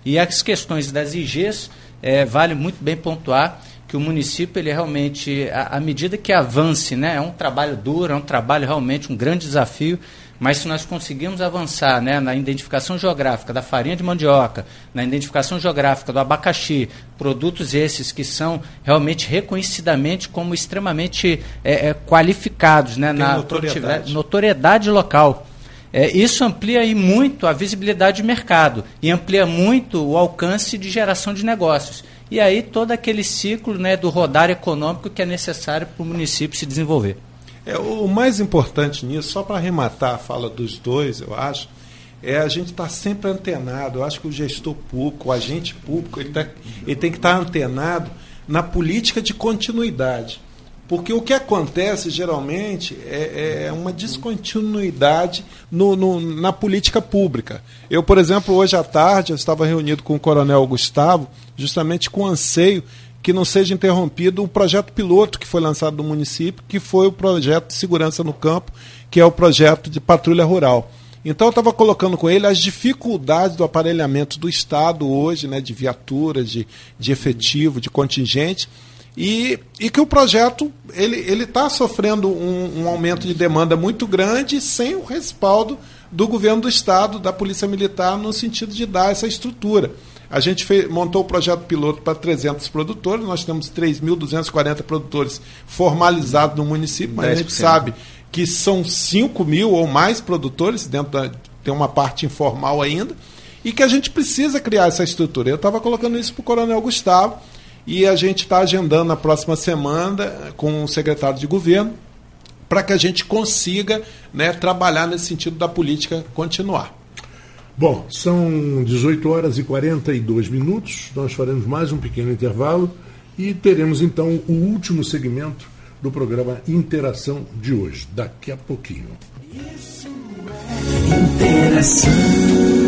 E as questões das IGs, é, vale muito bem pontuar que o município ele realmente, à medida que avance, né, é um trabalho duro, é um trabalho realmente um grande desafio, mas se nós conseguirmos avançar né, na identificação geográfica da farinha de mandioca, na identificação geográfica do abacaxi, produtos esses que são realmente reconhecidamente como extremamente é, é, qualificados né, na notoriedade. notoriedade local. É, isso amplia aí muito a visibilidade de mercado e amplia muito o alcance de geração de negócios. E aí todo aquele ciclo né, do rodar econômico que é necessário para o município se desenvolver. É, o mais importante nisso, só para arrematar a fala dos dois, eu acho, é a gente estar tá sempre antenado. Eu acho que o gestor público, o agente público, ele, tá, ele tem que estar tá antenado na política de continuidade. Porque o que acontece geralmente é, é uma descontinuidade no, no, na política pública. Eu, por exemplo, hoje à tarde, eu estava reunido com o Coronel Gustavo, justamente com anseio que não seja interrompido o projeto piloto que foi lançado no município, que foi o projeto de segurança no campo, que é o projeto de patrulha rural. Então eu estava colocando com ele as dificuldades do aparelhamento do Estado hoje, né, de viaturas, de, de efetivo, de contingente, e, e que o projeto ele está sofrendo um, um aumento de demanda muito grande sem o respaldo do governo do Estado, da Polícia Militar, no sentido de dar essa estrutura. A gente fez, montou o projeto piloto para 300 produtores, nós temos 3.240 produtores formalizados no município, mas 10%. a gente sabe que são 5 mil ou mais produtores, dentro da, tem uma parte informal ainda, e que a gente precisa criar essa estrutura. Eu estava colocando isso para o Coronel Gustavo, e a gente está agendando na próxima semana com o secretário de governo para que a gente consiga né, trabalhar nesse sentido da política continuar. Bom, são 18 horas e 42 minutos. Nós faremos mais um pequeno intervalo e teremos então o último segmento do programa Interação de hoje, daqui a pouquinho. Isso é interação.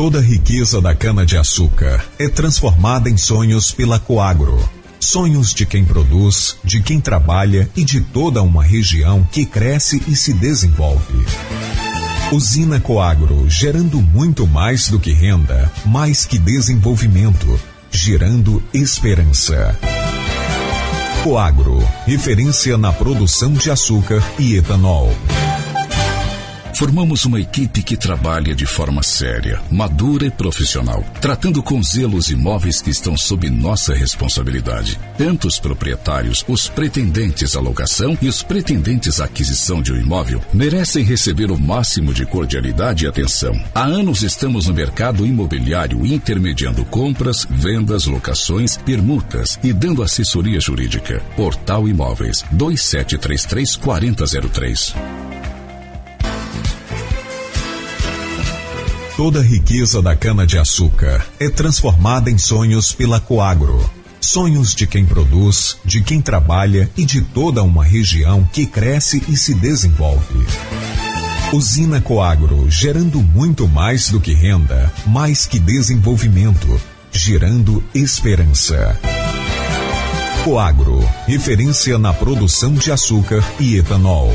Toda a riqueza da cana-de-açúcar é transformada em sonhos pela Coagro Sonhos de quem produz, de quem trabalha e de toda uma região que cresce e se desenvolve. Usina Coagro, gerando muito mais do que renda, mais que desenvolvimento, gerando esperança. Coagro, referência na produção de açúcar e etanol. Formamos uma equipe que trabalha de forma séria, madura e profissional, tratando com zelo os imóveis que estão sob nossa responsabilidade. Tanto os proprietários, os pretendentes à locação e os pretendentes à aquisição de um imóvel merecem receber o máximo de cordialidade e atenção. Há anos estamos no mercado imobiliário intermediando compras, vendas, locações, permutas e dando assessoria jurídica. Portal Imóveis 2733 4003. Toda a riqueza da cana-de-açúcar é transformada em sonhos pela Coagro. Sonhos de quem produz, de quem trabalha e de toda uma região que cresce e se desenvolve. Usina Coagro, gerando muito mais do que renda, mais que desenvolvimento, gerando esperança. Coagro, referência na produção de açúcar e etanol.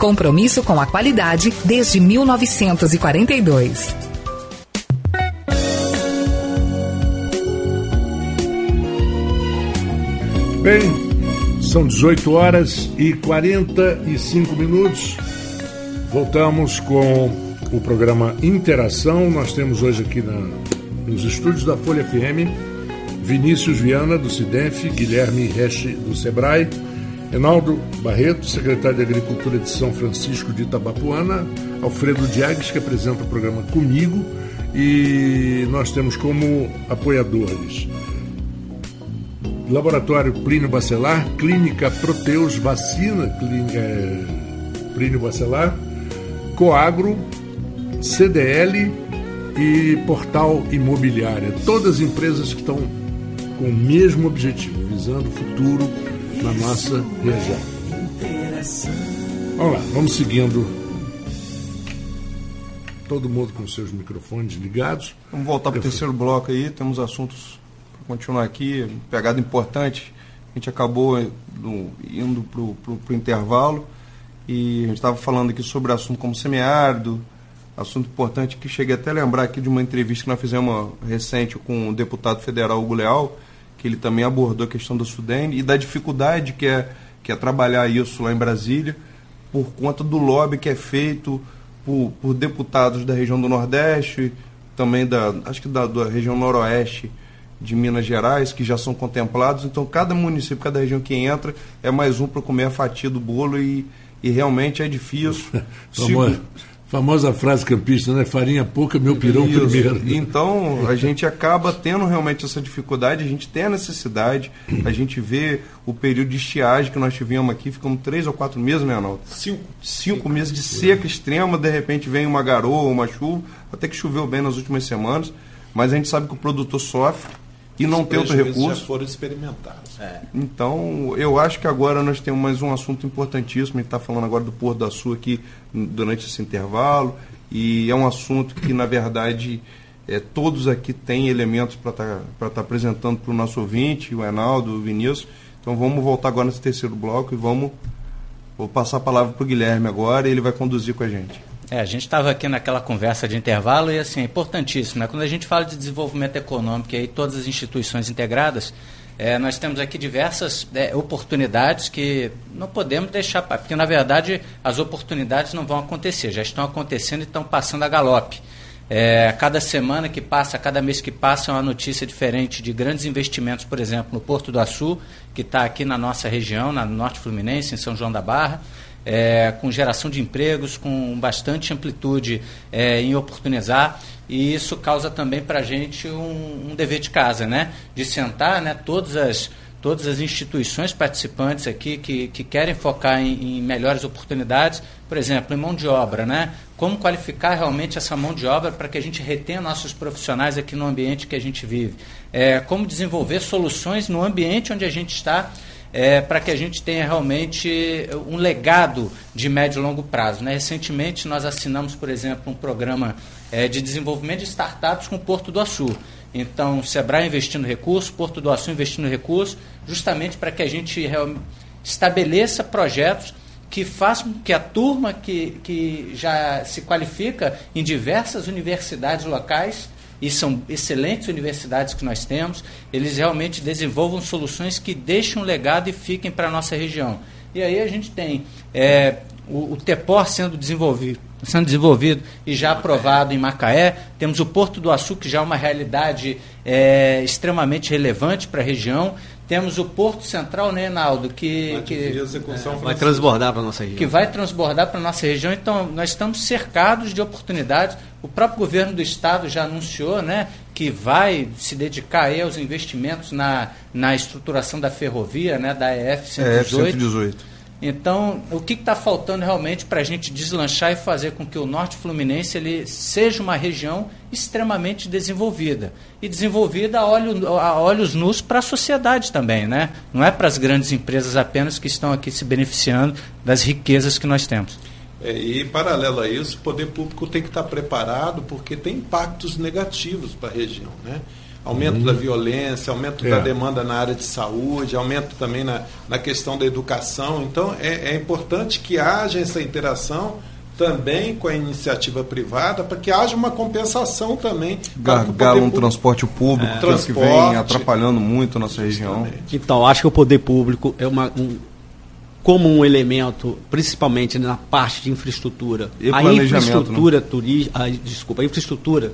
compromisso com a qualidade desde 1942. Bem, são 18 horas e 45 minutos. Voltamos com o programa Interação. Nós temos hoje aqui na, nos estúdios da Folha FM Vinícius Viana, do CIDENF, Guilherme Reche, do SEBRAE Reinaldo Barreto, secretário de Agricultura de São Francisco de Itabapuana, Alfredo Diagues, que apresenta o programa comigo, e nós temos como apoiadores Laboratório Plínio Bacelar, Clínica Proteus Vacina, Clínica é, Plínio Bacelar, Coagro, CDL e Portal Imobiliária. Todas empresas que estão com o mesmo objetivo, visando o futuro na nossa região. Vamos lá, vamos seguindo. Todo mundo com seus microfones ligados. Vamos voltar para o terceiro bloco aí, temos assuntos para continuar aqui, pegada importante. A gente acabou no, indo para o intervalo e a gente estava falando aqui sobre assunto como semiárido, assunto importante que cheguei até a lembrar aqui de uma entrevista que nós fizemos recente com o deputado federal Hugo Leal, que ele também abordou a questão do Sudene e da dificuldade que é, que é trabalhar isso lá em Brasília, por conta do lobby que é feito por, por deputados da região do Nordeste, também da, acho que da, da região Noroeste de Minas Gerais, que já são contemplados. Então, cada município, cada região que entra, é mais um para comer a fatia do bolo e, e realmente é difícil. Vamos, Famosa frase campista, né? Farinha pouca, meu pirão Isso. primeiro. Então, a gente acaba tendo realmente essa dificuldade, a gente tem a necessidade, a gente vê o período de estiagem que nós tivemos aqui, ficamos três ou quatro meses, né, Arnaldo? Cinco. Cinco meses de seca extrema, de repente vem uma garoa, uma chuva, até que choveu bem nas últimas semanas, mas a gente sabe que o produtor sofre e não tem outro recurso. já foram experimentados. Então, eu acho que agora nós temos mais um assunto importantíssimo. A gente está falando agora do Porto da Sul aqui durante esse intervalo. E é um assunto que, na verdade, é, todos aqui têm elementos para estar apresentando para o nosso ouvinte, o Enaldo, o Vinícius. Então, vamos voltar agora nesse terceiro bloco e vamos. Vou passar a palavra para o Guilherme agora e ele vai conduzir com a gente. É, a gente estava aqui naquela conversa de intervalo e assim, é importantíssimo, né? Quando a gente fala de desenvolvimento econômico e aí todas as instituições integradas, é, nós temos aqui diversas é, oportunidades que não podemos deixar, porque na verdade as oportunidades não vão acontecer, já estão acontecendo e estão passando a galope. É, cada semana que passa, cada mês que passa, é uma notícia diferente de grandes investimentos, por exemplo, no Porto do Açu, que está aqui na nossa região, na Norte Fluminense, em São João da Barra, é, com geração de empregos, com bastante amplitude é, em oportunizar. E isso causa também para a gente um, um dever de casa, né? De sentar, né? Todas as, todas as instituições participantes aqui que, que querem focar em, em melhores oportunidades, por exemplo, em mão de obra, né? Como qualificar realmente essa mão de obra para que a gente retenha nossos profissionais aqui no ambiente que a gente vive? É, como desenvolver soluções no ambiente onde a gente está é, para que a gente tenha realmente um legado de médio e longo prazo. Né? Recentemente, nós assinamos, por exemplo, um programa é, de desenvolvimento de startups com o Porto do Açu. Então, Sebrae investindo recursos, Porto do Açu investindo recursos, justamente para que a gente estabeleça projetos que façam que a turma que, que já se qualifica em diversas universidades locais e são excelentes universidades que nós temos, eles realmente desenvolvam soluções que deixem um legado e fiquem para a nossa região. E aí a gente tem é, o, o TEPOR sendo desenvolvido, sendo desenvolvido e já aprovado em Macaé, temos o Porto do Açu, que já é uma realidade é, extremamente relevante para a região, temos o Porto Central, né, Naldo, que, que São Vai transbordar para nossa região. que vai transbordar para a nossa região. Então, nós estamos cercados de oportunidades. O próprio governo do estado já anunciou né, que vai se dedicar aí aos investimentos na, na estruturação da ferrovia, né, da EF É, 118. 118. Então, o que está faltando realmente para a gente deslanchar e fazer com que o Norte Fluminense ele seja uma região extremamente desenvolvida? E desenvolvida a, olho, a olhos nus para a sociedade também, né? Não é para as grandes empresas apenas que estão aqui se beneficiando das riquezas que nós temos. É, e, paralelo a isso, o poder público tem que estar preparado porque tem impactos negativos para a região. Né? Aumento da violência, aumento É. da demanda na área de saúde, aumento também na, na questão da educação. Então, é, é importante que haja essa interação também com a iniciativa privada para que haja uma compensação também. Gargalo público- transporte público, que é o que vem Transporte. atrapalhando muito a nossa região. Então, acho que o poder público é uma, um, como um elemento, principalmente na parte de infraestrutura. E a planejamento, infraestrutura turística, desculpa, a infraestrutura,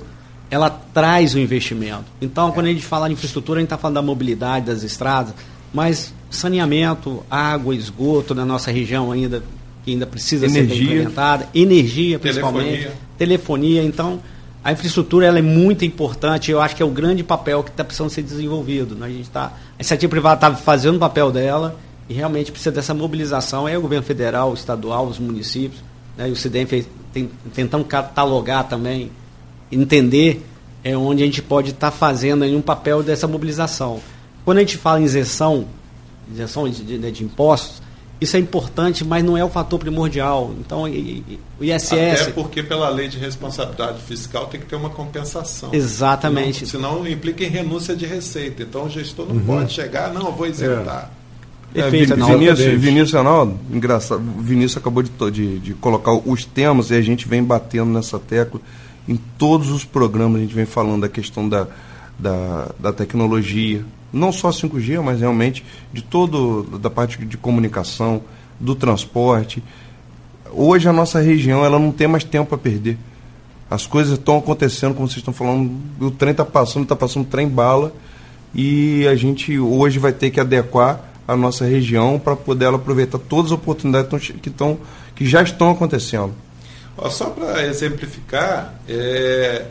ela traz o investimento. Então, quando a gente fala de infraestrutura, a gente está falando da mobilidade das estradas, mas saneamento, água, esgoto na nossa região ainda que ainda precisa ser Energia. bem implementada, energia principalmente, Telefonia. telefonia. Então, a infraestrutura ela é muito importante. Eu acho que é o grande papel que está precisando ser desenvolvido. né? A gente tá, a iniciativa privada está fazendo o papel dela e realmente precisa dessa mobilização. Aí o governo federal, o estadual, os municípios, né? e o CIDEM fez, tem, tentando catalogar também, entender é, onde a gente pode estar fazendo aí um papel dessa mobilização. Quando a gente fala em isenção, isenção de, de- de impostos, isso é importante, mas não é o fator primordial. Então, e- e- o ISS. Até porque pela lei de responsabilidade fiscal tem que ter uma compensação. Exatamente. Senão, senão implica em renúncia de receita. Então o gestor não pode chegar, não, eu vou isentar. É, Perfeito, Arnaldo. Vinícius, Vinícius Arnaldo, engraçado, o Vinícius acabou de, de, de colocar os temas e a gente vem batendo nessa tecla em todos os programas, a gente vem falando da questão da, da, da tecnologia, não só 5G, mas realmente de todo, da parte de comunicação, do transporte. Hoje a nossa região ela não tem mais tempo a perder. As coisas estão acontecendo, como vocês estão falando, o trem está passando, está passando trem bala, e a gente hoje vai ter que adequar a nossa região para poder aproveitar todas as oportunidades tão que, estão, que já estão acontecendo. Ó, só para exemplificar, é,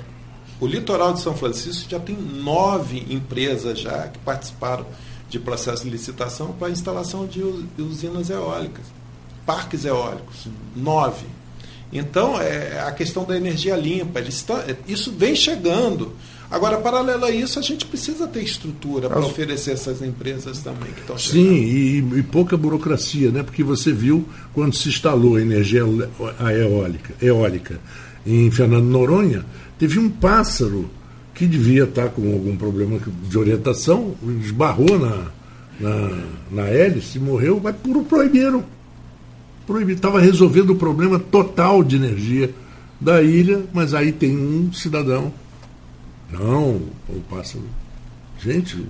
o litoral de São Francisco já tem nove empresas já que participaram de processo de licitação para instalação de usinas eólicas, parques eólicos, nove. Então, é a questão da energia limpa, está, isso vem chegando. Agora, paralelo a isso, a gente precisa ter estrutura para oferecer essas empresas também que estão chegando. Sim, e, e, pouca burocracia, né? Porque você viu quando se instalou a energia eólica, eólica em Fernando Noronha, teve um pássaro que devia estar com algum problema de orientação, esbarrou na, na, na hélice, morreu, mas por proibiram. Proibiram. Estava resolvendo o problema total de energia da ilha, mas aí tem um cidadão. Não, o pássaro. Gente,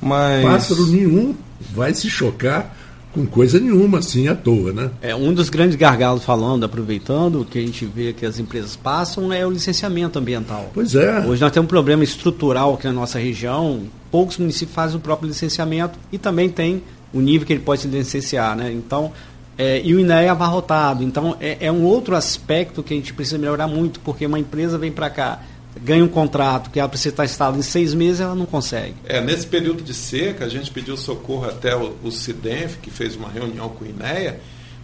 mas... pássaro nenhum vai se chocar com coisa nenhuma assim à toa, né? É um dos grandes gargalos falando, aproveitando que a gente vê que as empresas passam é o licenciamento ambiental. Pois é. Hoje nós temos um problema estrutural aqui na nossa região. Poucos municípios fazem o próprio licenciamento e também tem o nível que ele pode se licenciar, né? Então é, e o INEA é abarrotado. Então é, é um outro aspecto que a gente precisa melhorar muito, porque uma empresa vem para cá ganha um contrato que ela precisa estar instalada em seis meses, ela não consegue. É, nesse período de seca, a gente pediu socorro até o, o CIDENF, que fez uma reunião com o INEA,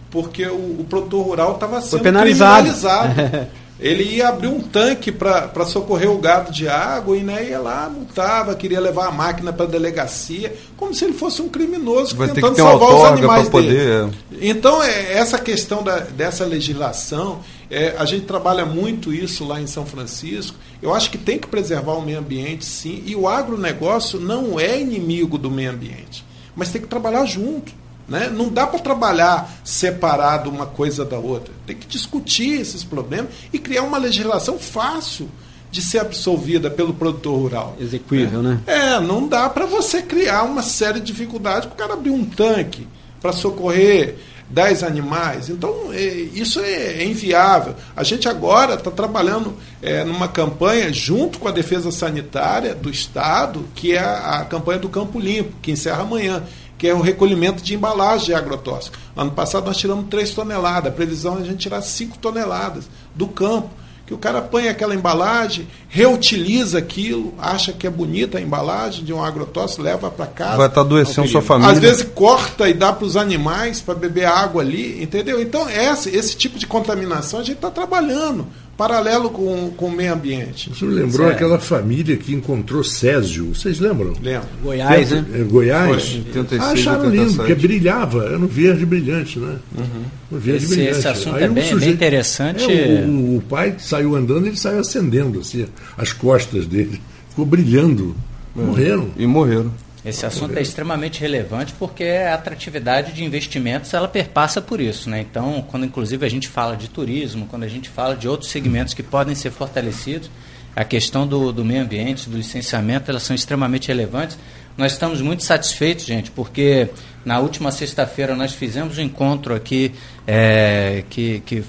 porque o, o produtor rural estava sendo penalizado. criminalizado. Ele ia abrir um tanque para socorrer o gado de água e né, ia lá, multava, queria levar a máquina para a delegacia, como se ele fosse um criminoso Vai tentando salvar os animais poder, dele. É. Então, é, essa questão da, dessa legislação, é, a gente trabalha muito isso lá em São Francisco. Eu acho que tem que preservar o meio ambiente, sim, e o agronegócio não é inimigo do meio ambiente, mas tem que trabalhar junto. Né? Não dá para trabalhar separado uma coisa da outra. Tem que discutir esses problemas e criar uma legislação fácil de ser absolvida pelo produtor rural. Execuível, né? É, não dá para você criar uma série de dificuldades para o cara abrir um tanque para socorrer 10 animais. Então, é, isso é, é, inviável. A gente agora está trabalhando é, numa campanha junto com a Defesa Sanitária do Estado, que é a, a campanha do Campo Limpo, que encerra amanhã que é o recolhimento de embalagem de agrotóxico. Ano passado nós tiramos 3 toneladas, a previsão é a gente tirar 5 toneladas do campo. Que o cara põe aquela embalagem, reutiliza aquilo, acha que é bonita a embalagem de um agrotóxico, leva para casa. Vai estar tá adoecendo sua família. Às vezes corta e dá para os animais para beber água ali, entendeu? Então, esse, esse tipo de contaminação a gente está trabalhando paralelo com, com o meio ambiente. Você lembrou certo. aquela família que encontrou Césio, vocês lembram? Lembro. Goiás, né? É, Goiás. Foi, 86, ah, acharam 87. lindo, porque brilhava, era no verde brilhante, né? Uhum. No verde esse, brilhante. Esse assunto Aí é bem, sujeito, bem interessante. É, o, o, pai saiu andando, ele saiu acendendo assim, as costas dele. Ficou brilhando. É. Morreram. E morreram. Esse assunto é extremamente relevante porque a atratividade de investimentos ela perpassa por isso, né? Então, quando inclusive a gente fala de turismo, quando a gente fala de outros segmentos que podem ser fortalecidos, a questão do, do meio ambiente, do licenciamento, elas são extremamente relevantes. Nós estamos muito satisfeitos, gente, porque na última sexta-feira nós fizemos um encontro aqui é, que, que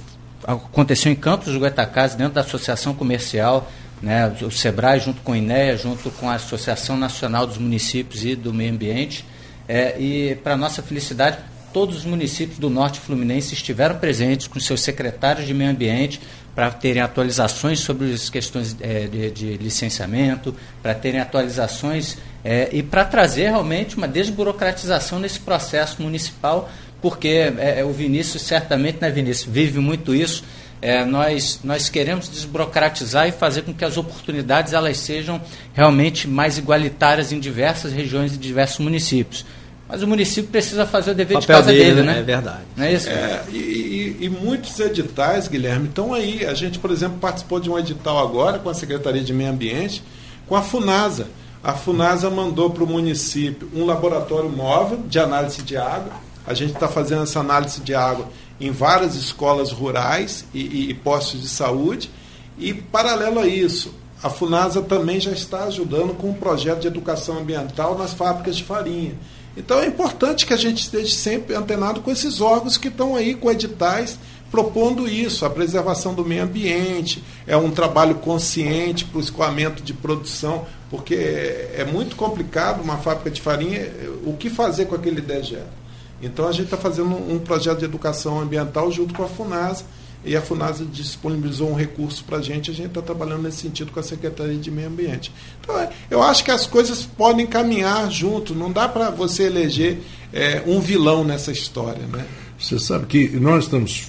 aconteceu em Campos do Goitacazes, dentro da Associação Comercial né, o SEBRAE junto com o INEA, junto com a Associação Nacional dos Municípios e do Meio Ambiente. É, e, para nossa felicidade, todos os municípios do Norte Fluminense estiveram presentes com seus secretários de Meio Ambiente para terem atualizações sobre as questões é, de, de, licenciamento, para terem atualizações é, e para trazer realmente uma desburocratização nesse processo municipal, porque é, é, o Vinícius certamente, né, Vinícius, vive muito isso é, nós, nós queremos desburocratizar e fazer com que as oportunidades elas sejam realmente mais igualitárias em diversas regiões e diversos municípios. Mas o município precisa fazer o dever de casa dele, dele né? É verdade. Não é isso? É, e, e, e, muitos editais, Guilherme, estão aí. A gente, por exemplo, participou de um edital agora com a Secretaria de Meio Ambiente, com a FUNASA. A FUNASA mandou para o município um laboratório móvel de análise de água. A gente está fazendo essa análise de água em várias escolas rurais e, e, postos de saúde. E, paralelo a isso, a FUNASA também já está ajudando com um projeto de educação ambiental nas fábricas de farinha. Então é importante que a gente esteja sempre antenado com esses órgãos que estão aí com editais propondo isso, a preservação do meio ambiente, é um trabalho consciente para o escoamento de produção, porque é, é muito complicado uma fábrica de farinha, o que fazer com aquele dejeto? Então a gente está fazendo um projeto de educação ambiental junto com a FUNASA e a FUNASA disponibilizou um recurso para a gente, a gente está trabalhando nesse sentido com a Secretaria de Meio Ambiente. Então, é, eu acho que as coisas podem caminhar junto, não dá para você eleger é, um vilão nessa história. Né? Você sabe que nós estamos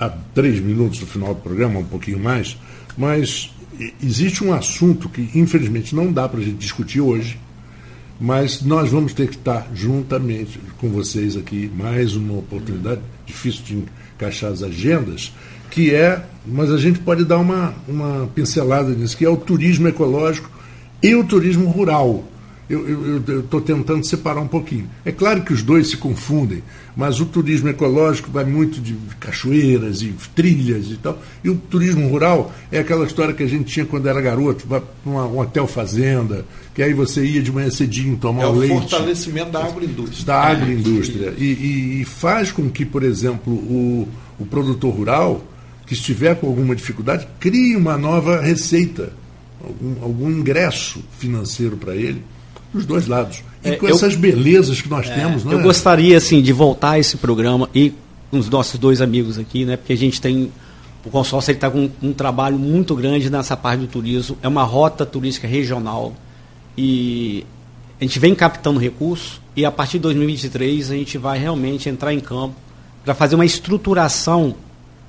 há três minutos do final do programa, um pouquinho mais, mas existe um assunto que, infelizmente, não dá para a gente discutir hoje, mas nós vamos ter que estar juntamente com vocês aqui, mais uma oportunidade, difícil de encaixar as agendas, que é, mas a gente pode dar uma, uma pincelada nisso, que é o turismo ecológico e o turismo rural eu estou tentando separar um pouquinho. É claro que os dois se confundem, mas o turismo ecológico vai muito de cachoeiras e trilhas e tal, e o turismo rural é aquela história que a gente tinha quando era garoto, vai para um hotel fazenda, que aí você ia de manhã cedinho tomar é o leite. É o fortalecimento da agroindústria. Da agroindústria. E, e, e faz com que, por exemplo, o, o produtor rural, que estiver com alguma dificuldade, crie uma nova receita, algum, algum ingresso financeiro para ele dos dois lados. E é, com eu, essas belezas que nós é, temos, né? Eu gostaria, assim, de voltar a esse programa e com os nossos dois amigos aqui, né? Porque a gente tem. O consórcio está com um, um, trabalho muito grande nessa parte do turismo. É uma rota turística regional. E a gente vem captando recursos e a partir de 2023 a gente vai realmente entrar em campo para fazer uma estruturação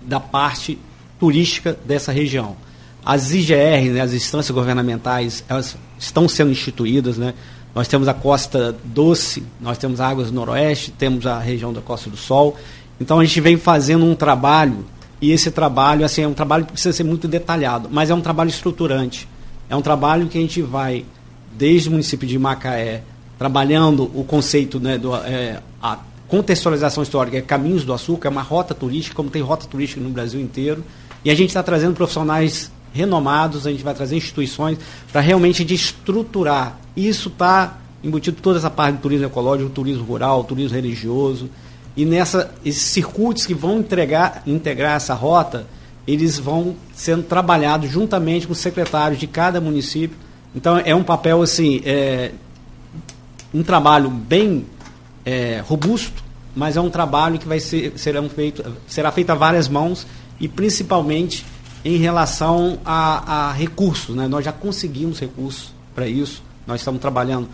da parte turística dessa região. As IGR, né, as instâncias governamentais, elas estão sendo instituídas, né? Nós temos a Costa Doce, nós temos Águas do Noroeste, temos a região da Costa do Sol. Então a gente vem fazendo um trabalho, e esse trabalho assim, é um trabalho que precisa ser muito detalhado, mas é um trabalho estruturante. É um trabalho que a gente vai, desde o município de Macaé, trabalhando o conceito, né, do, é, a contextualização histórica, é Caminhos do Açúcar, é uma rota turística, como tem rota turística no Brasil inteiro, e a gente está trazendo profissionais renomados, a gente vai trazer instituições para realmente estruturar. Isso está embutido toda essa parte do turismo ecológico, turismo rural, turismo religioso. E nessa, esses circuitos que vão entregar, integrar essa rota, eles vão sendo trabalhados juntamente com os secretários de cada município. Então é um papel assim, é, um trabalho bem é, robusto, mas é um trabalho que vai ser serão feito, será feito a várias mãos e principalmente em relação a, a recursos. Né? Nós já conseguimos recursos para isso. Nós estamos trabalhando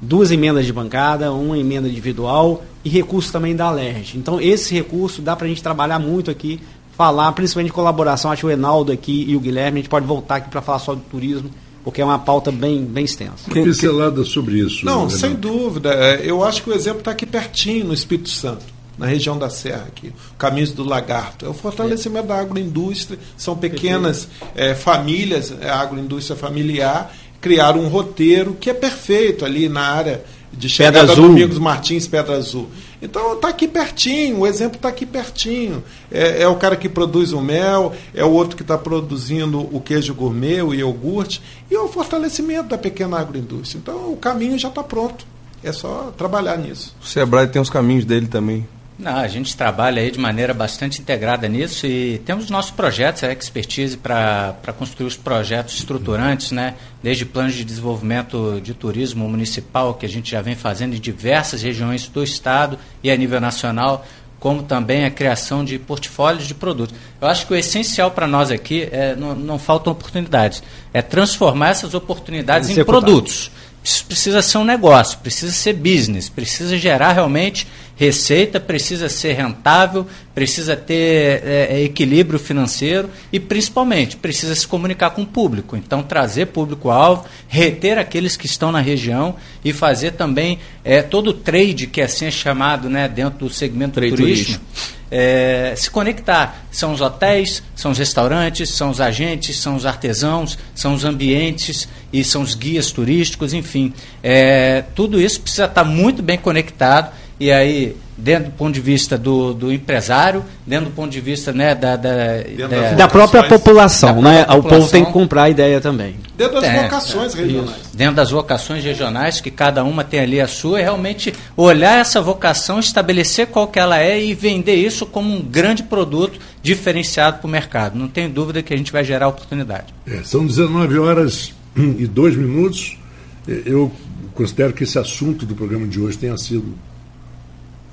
duas emendas de bancada, uma emenda individual e recursos também da Alerj. Então, esse recurso dá para a gente trabalhar muito aqui, falar, principalmente de colaboração. Acho que o Enaldo aqui e o Guilherme, a gente pode voltar aqui para falar só do turismo, porque é uma pauta bem, bem extensa. Uma pincelada sobre isso. Não, sem dúvida. É, eu acho que o exemplo está aqui pertinho, no Espírito Santo na região da Serra aqui, Caminhos do Lagarto. É o fortalecimento é. da agroindústria, são pequenas é, famílias, é, agroindústria familiar, criaram um roteiro que é perfeito ali na área de chegada Pedra Domingos Martins, Pedra Azul. Então está aqui pertinho, o exemplo está aqui pertinho. É, é, o cara que produz o mel, é o outro que está produzindo o queijo gourmet, o iogurte, e é o fortalecimento da pequena agroindústria. Então o caminho já está pronto. É só trabalhar nisso. O Sebrae tem os caminhos dele também. Não, a gente trabalha aí de maneira bastante integrada nisso e temos nossos projetos, a expertise para construir os projetos estruturantes, né? desde planos de desenvolvimento de turismo municipal, que a gente já vem fazendo em diversas regiões do estado e a nível nacional, como também a criação de portfólios de produtos. Eu acho que o essencial para nós aqui é não, não faltam oportunidades, é transformar essas oportunidades em produtos. Isso precisa ser um negócio, precisa ser business, precisa gerar realmente receita, precisa ser rentável, precisa ter é, é, equilíbrio financeiro e, principalmente, precisa se comunicar com o público. Então, trazer público-alvo, reter aqueles que estão na região e fazer também é, todo o trade, que assim é chamado né, dentro do segmento trade turístico. É, se conectar. São os hotéis, são os restaurantes, são os agentes, são os artesãos, são os ambientes e são os guias turísticos, enfim. É, tudo isso precisa estar muito bem conectado e aí dentro do ponto de vista do, do empresário, dentro do ponto de vista né, da, da, da, da própria população. Da né? População. O povo tem que comprar a ideia também. Dentro das é, vocações é, regionais. Isso. Dentro das vocações regionais, que cada uma tem ali a sua, e realmente olhar essa vocação, estabelecer qual que ela é e vender isso como um grande produto diferenciado para o mercado. Não tem dúvida que a gente vai gerar oportunidade. É, são 19 horas e 2 minutos. Eu considero que esse assunto do programa de hoje tenha sido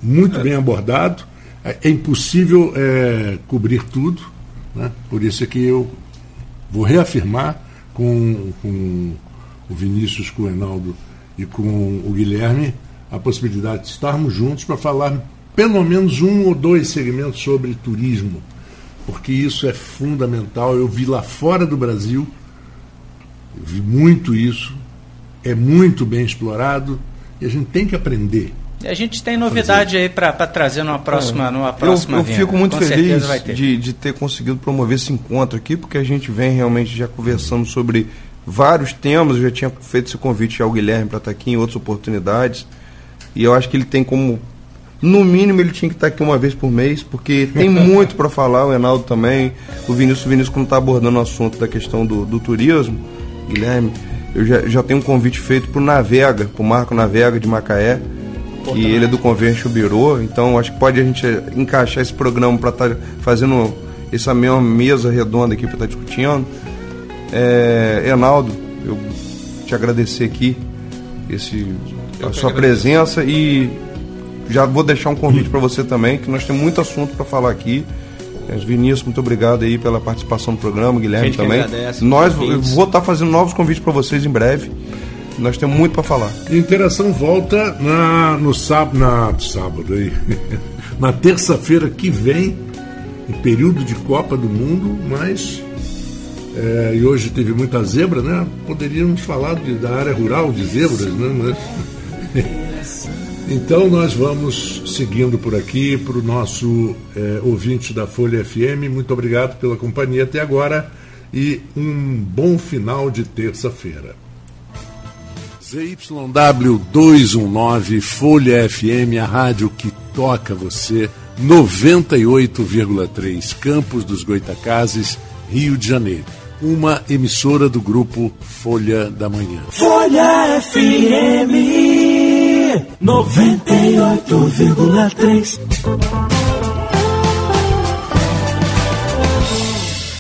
muito bem abordado. É, impossível é, cobrir tudo, né? por isso é que eu vou reafirmar com, com o Vinícius, com o Enaldo e com o Guilherme a possibilidade de estarmos juntos para falar pelo menos um ou dois segmentos sobre turismo, porque isso é fundamental. Eu vi lá fora do Brasil, vi muito isso, é muito bem explorado e a gente tem que aprender. A gente tem novidade aí para trazer numa próxima, é. numa próxima Eu, eu fico muito Com feliz ter. De, de ter conseguido promover esse encontro aqui, porque a gente vem realmente já conversando sobre vários temas. Eu já tinha feito esse convite ao Guilherme para estar aqui em outras oportunidades. E eu acho que ele tem como. No mínimo, ele tinha que estar aqui uma vez por mês, porque tem muito para falar. O Enaldo também, o Vinícius, o Vinícius, quando está abordando o assunto da questão do, do turismo, Guilherme, eu já, já tenho um convite feito para o Navega, para o Marco Navega de Macaé que ele é do Convention Bureau, então acho que pode a gente encaixar esse programa para estar tá fazendo essa mesma mesa redonda aqui para estar tá discutindo. É, Enaldo, eu te agradecer aqui esse, a sua presença e já vou deixar um convite para você também, que nós temos muito assunto para falar aqui. Vinícius, muito obrigado aí pela participação no programa, Guilherme também. Agradece, Nós vou estar tá fazendo novos convites para vocês em breve. Nós temos muito para falar. Interação volta na, no sábado, na, sábado aí, na terça-feira que vem, em período de Copa do Mundo, mas é, e hoje teve muita zebra, né? Poderíamos falar de, da área rural de zebras, né? Mas... então nós vamos seguindo por aqui para o nosso é, ouvinte da Folha FM. Muito obrigado pela companhia até agora e um bom final de terça-feira. ZYW 219 Folha FM, a rádio que toca você, 98,3 Campos dos Goitacazes, Rio de Janeiro. Uma emissora do grupo Folha da Manhã. Folha FM 98,3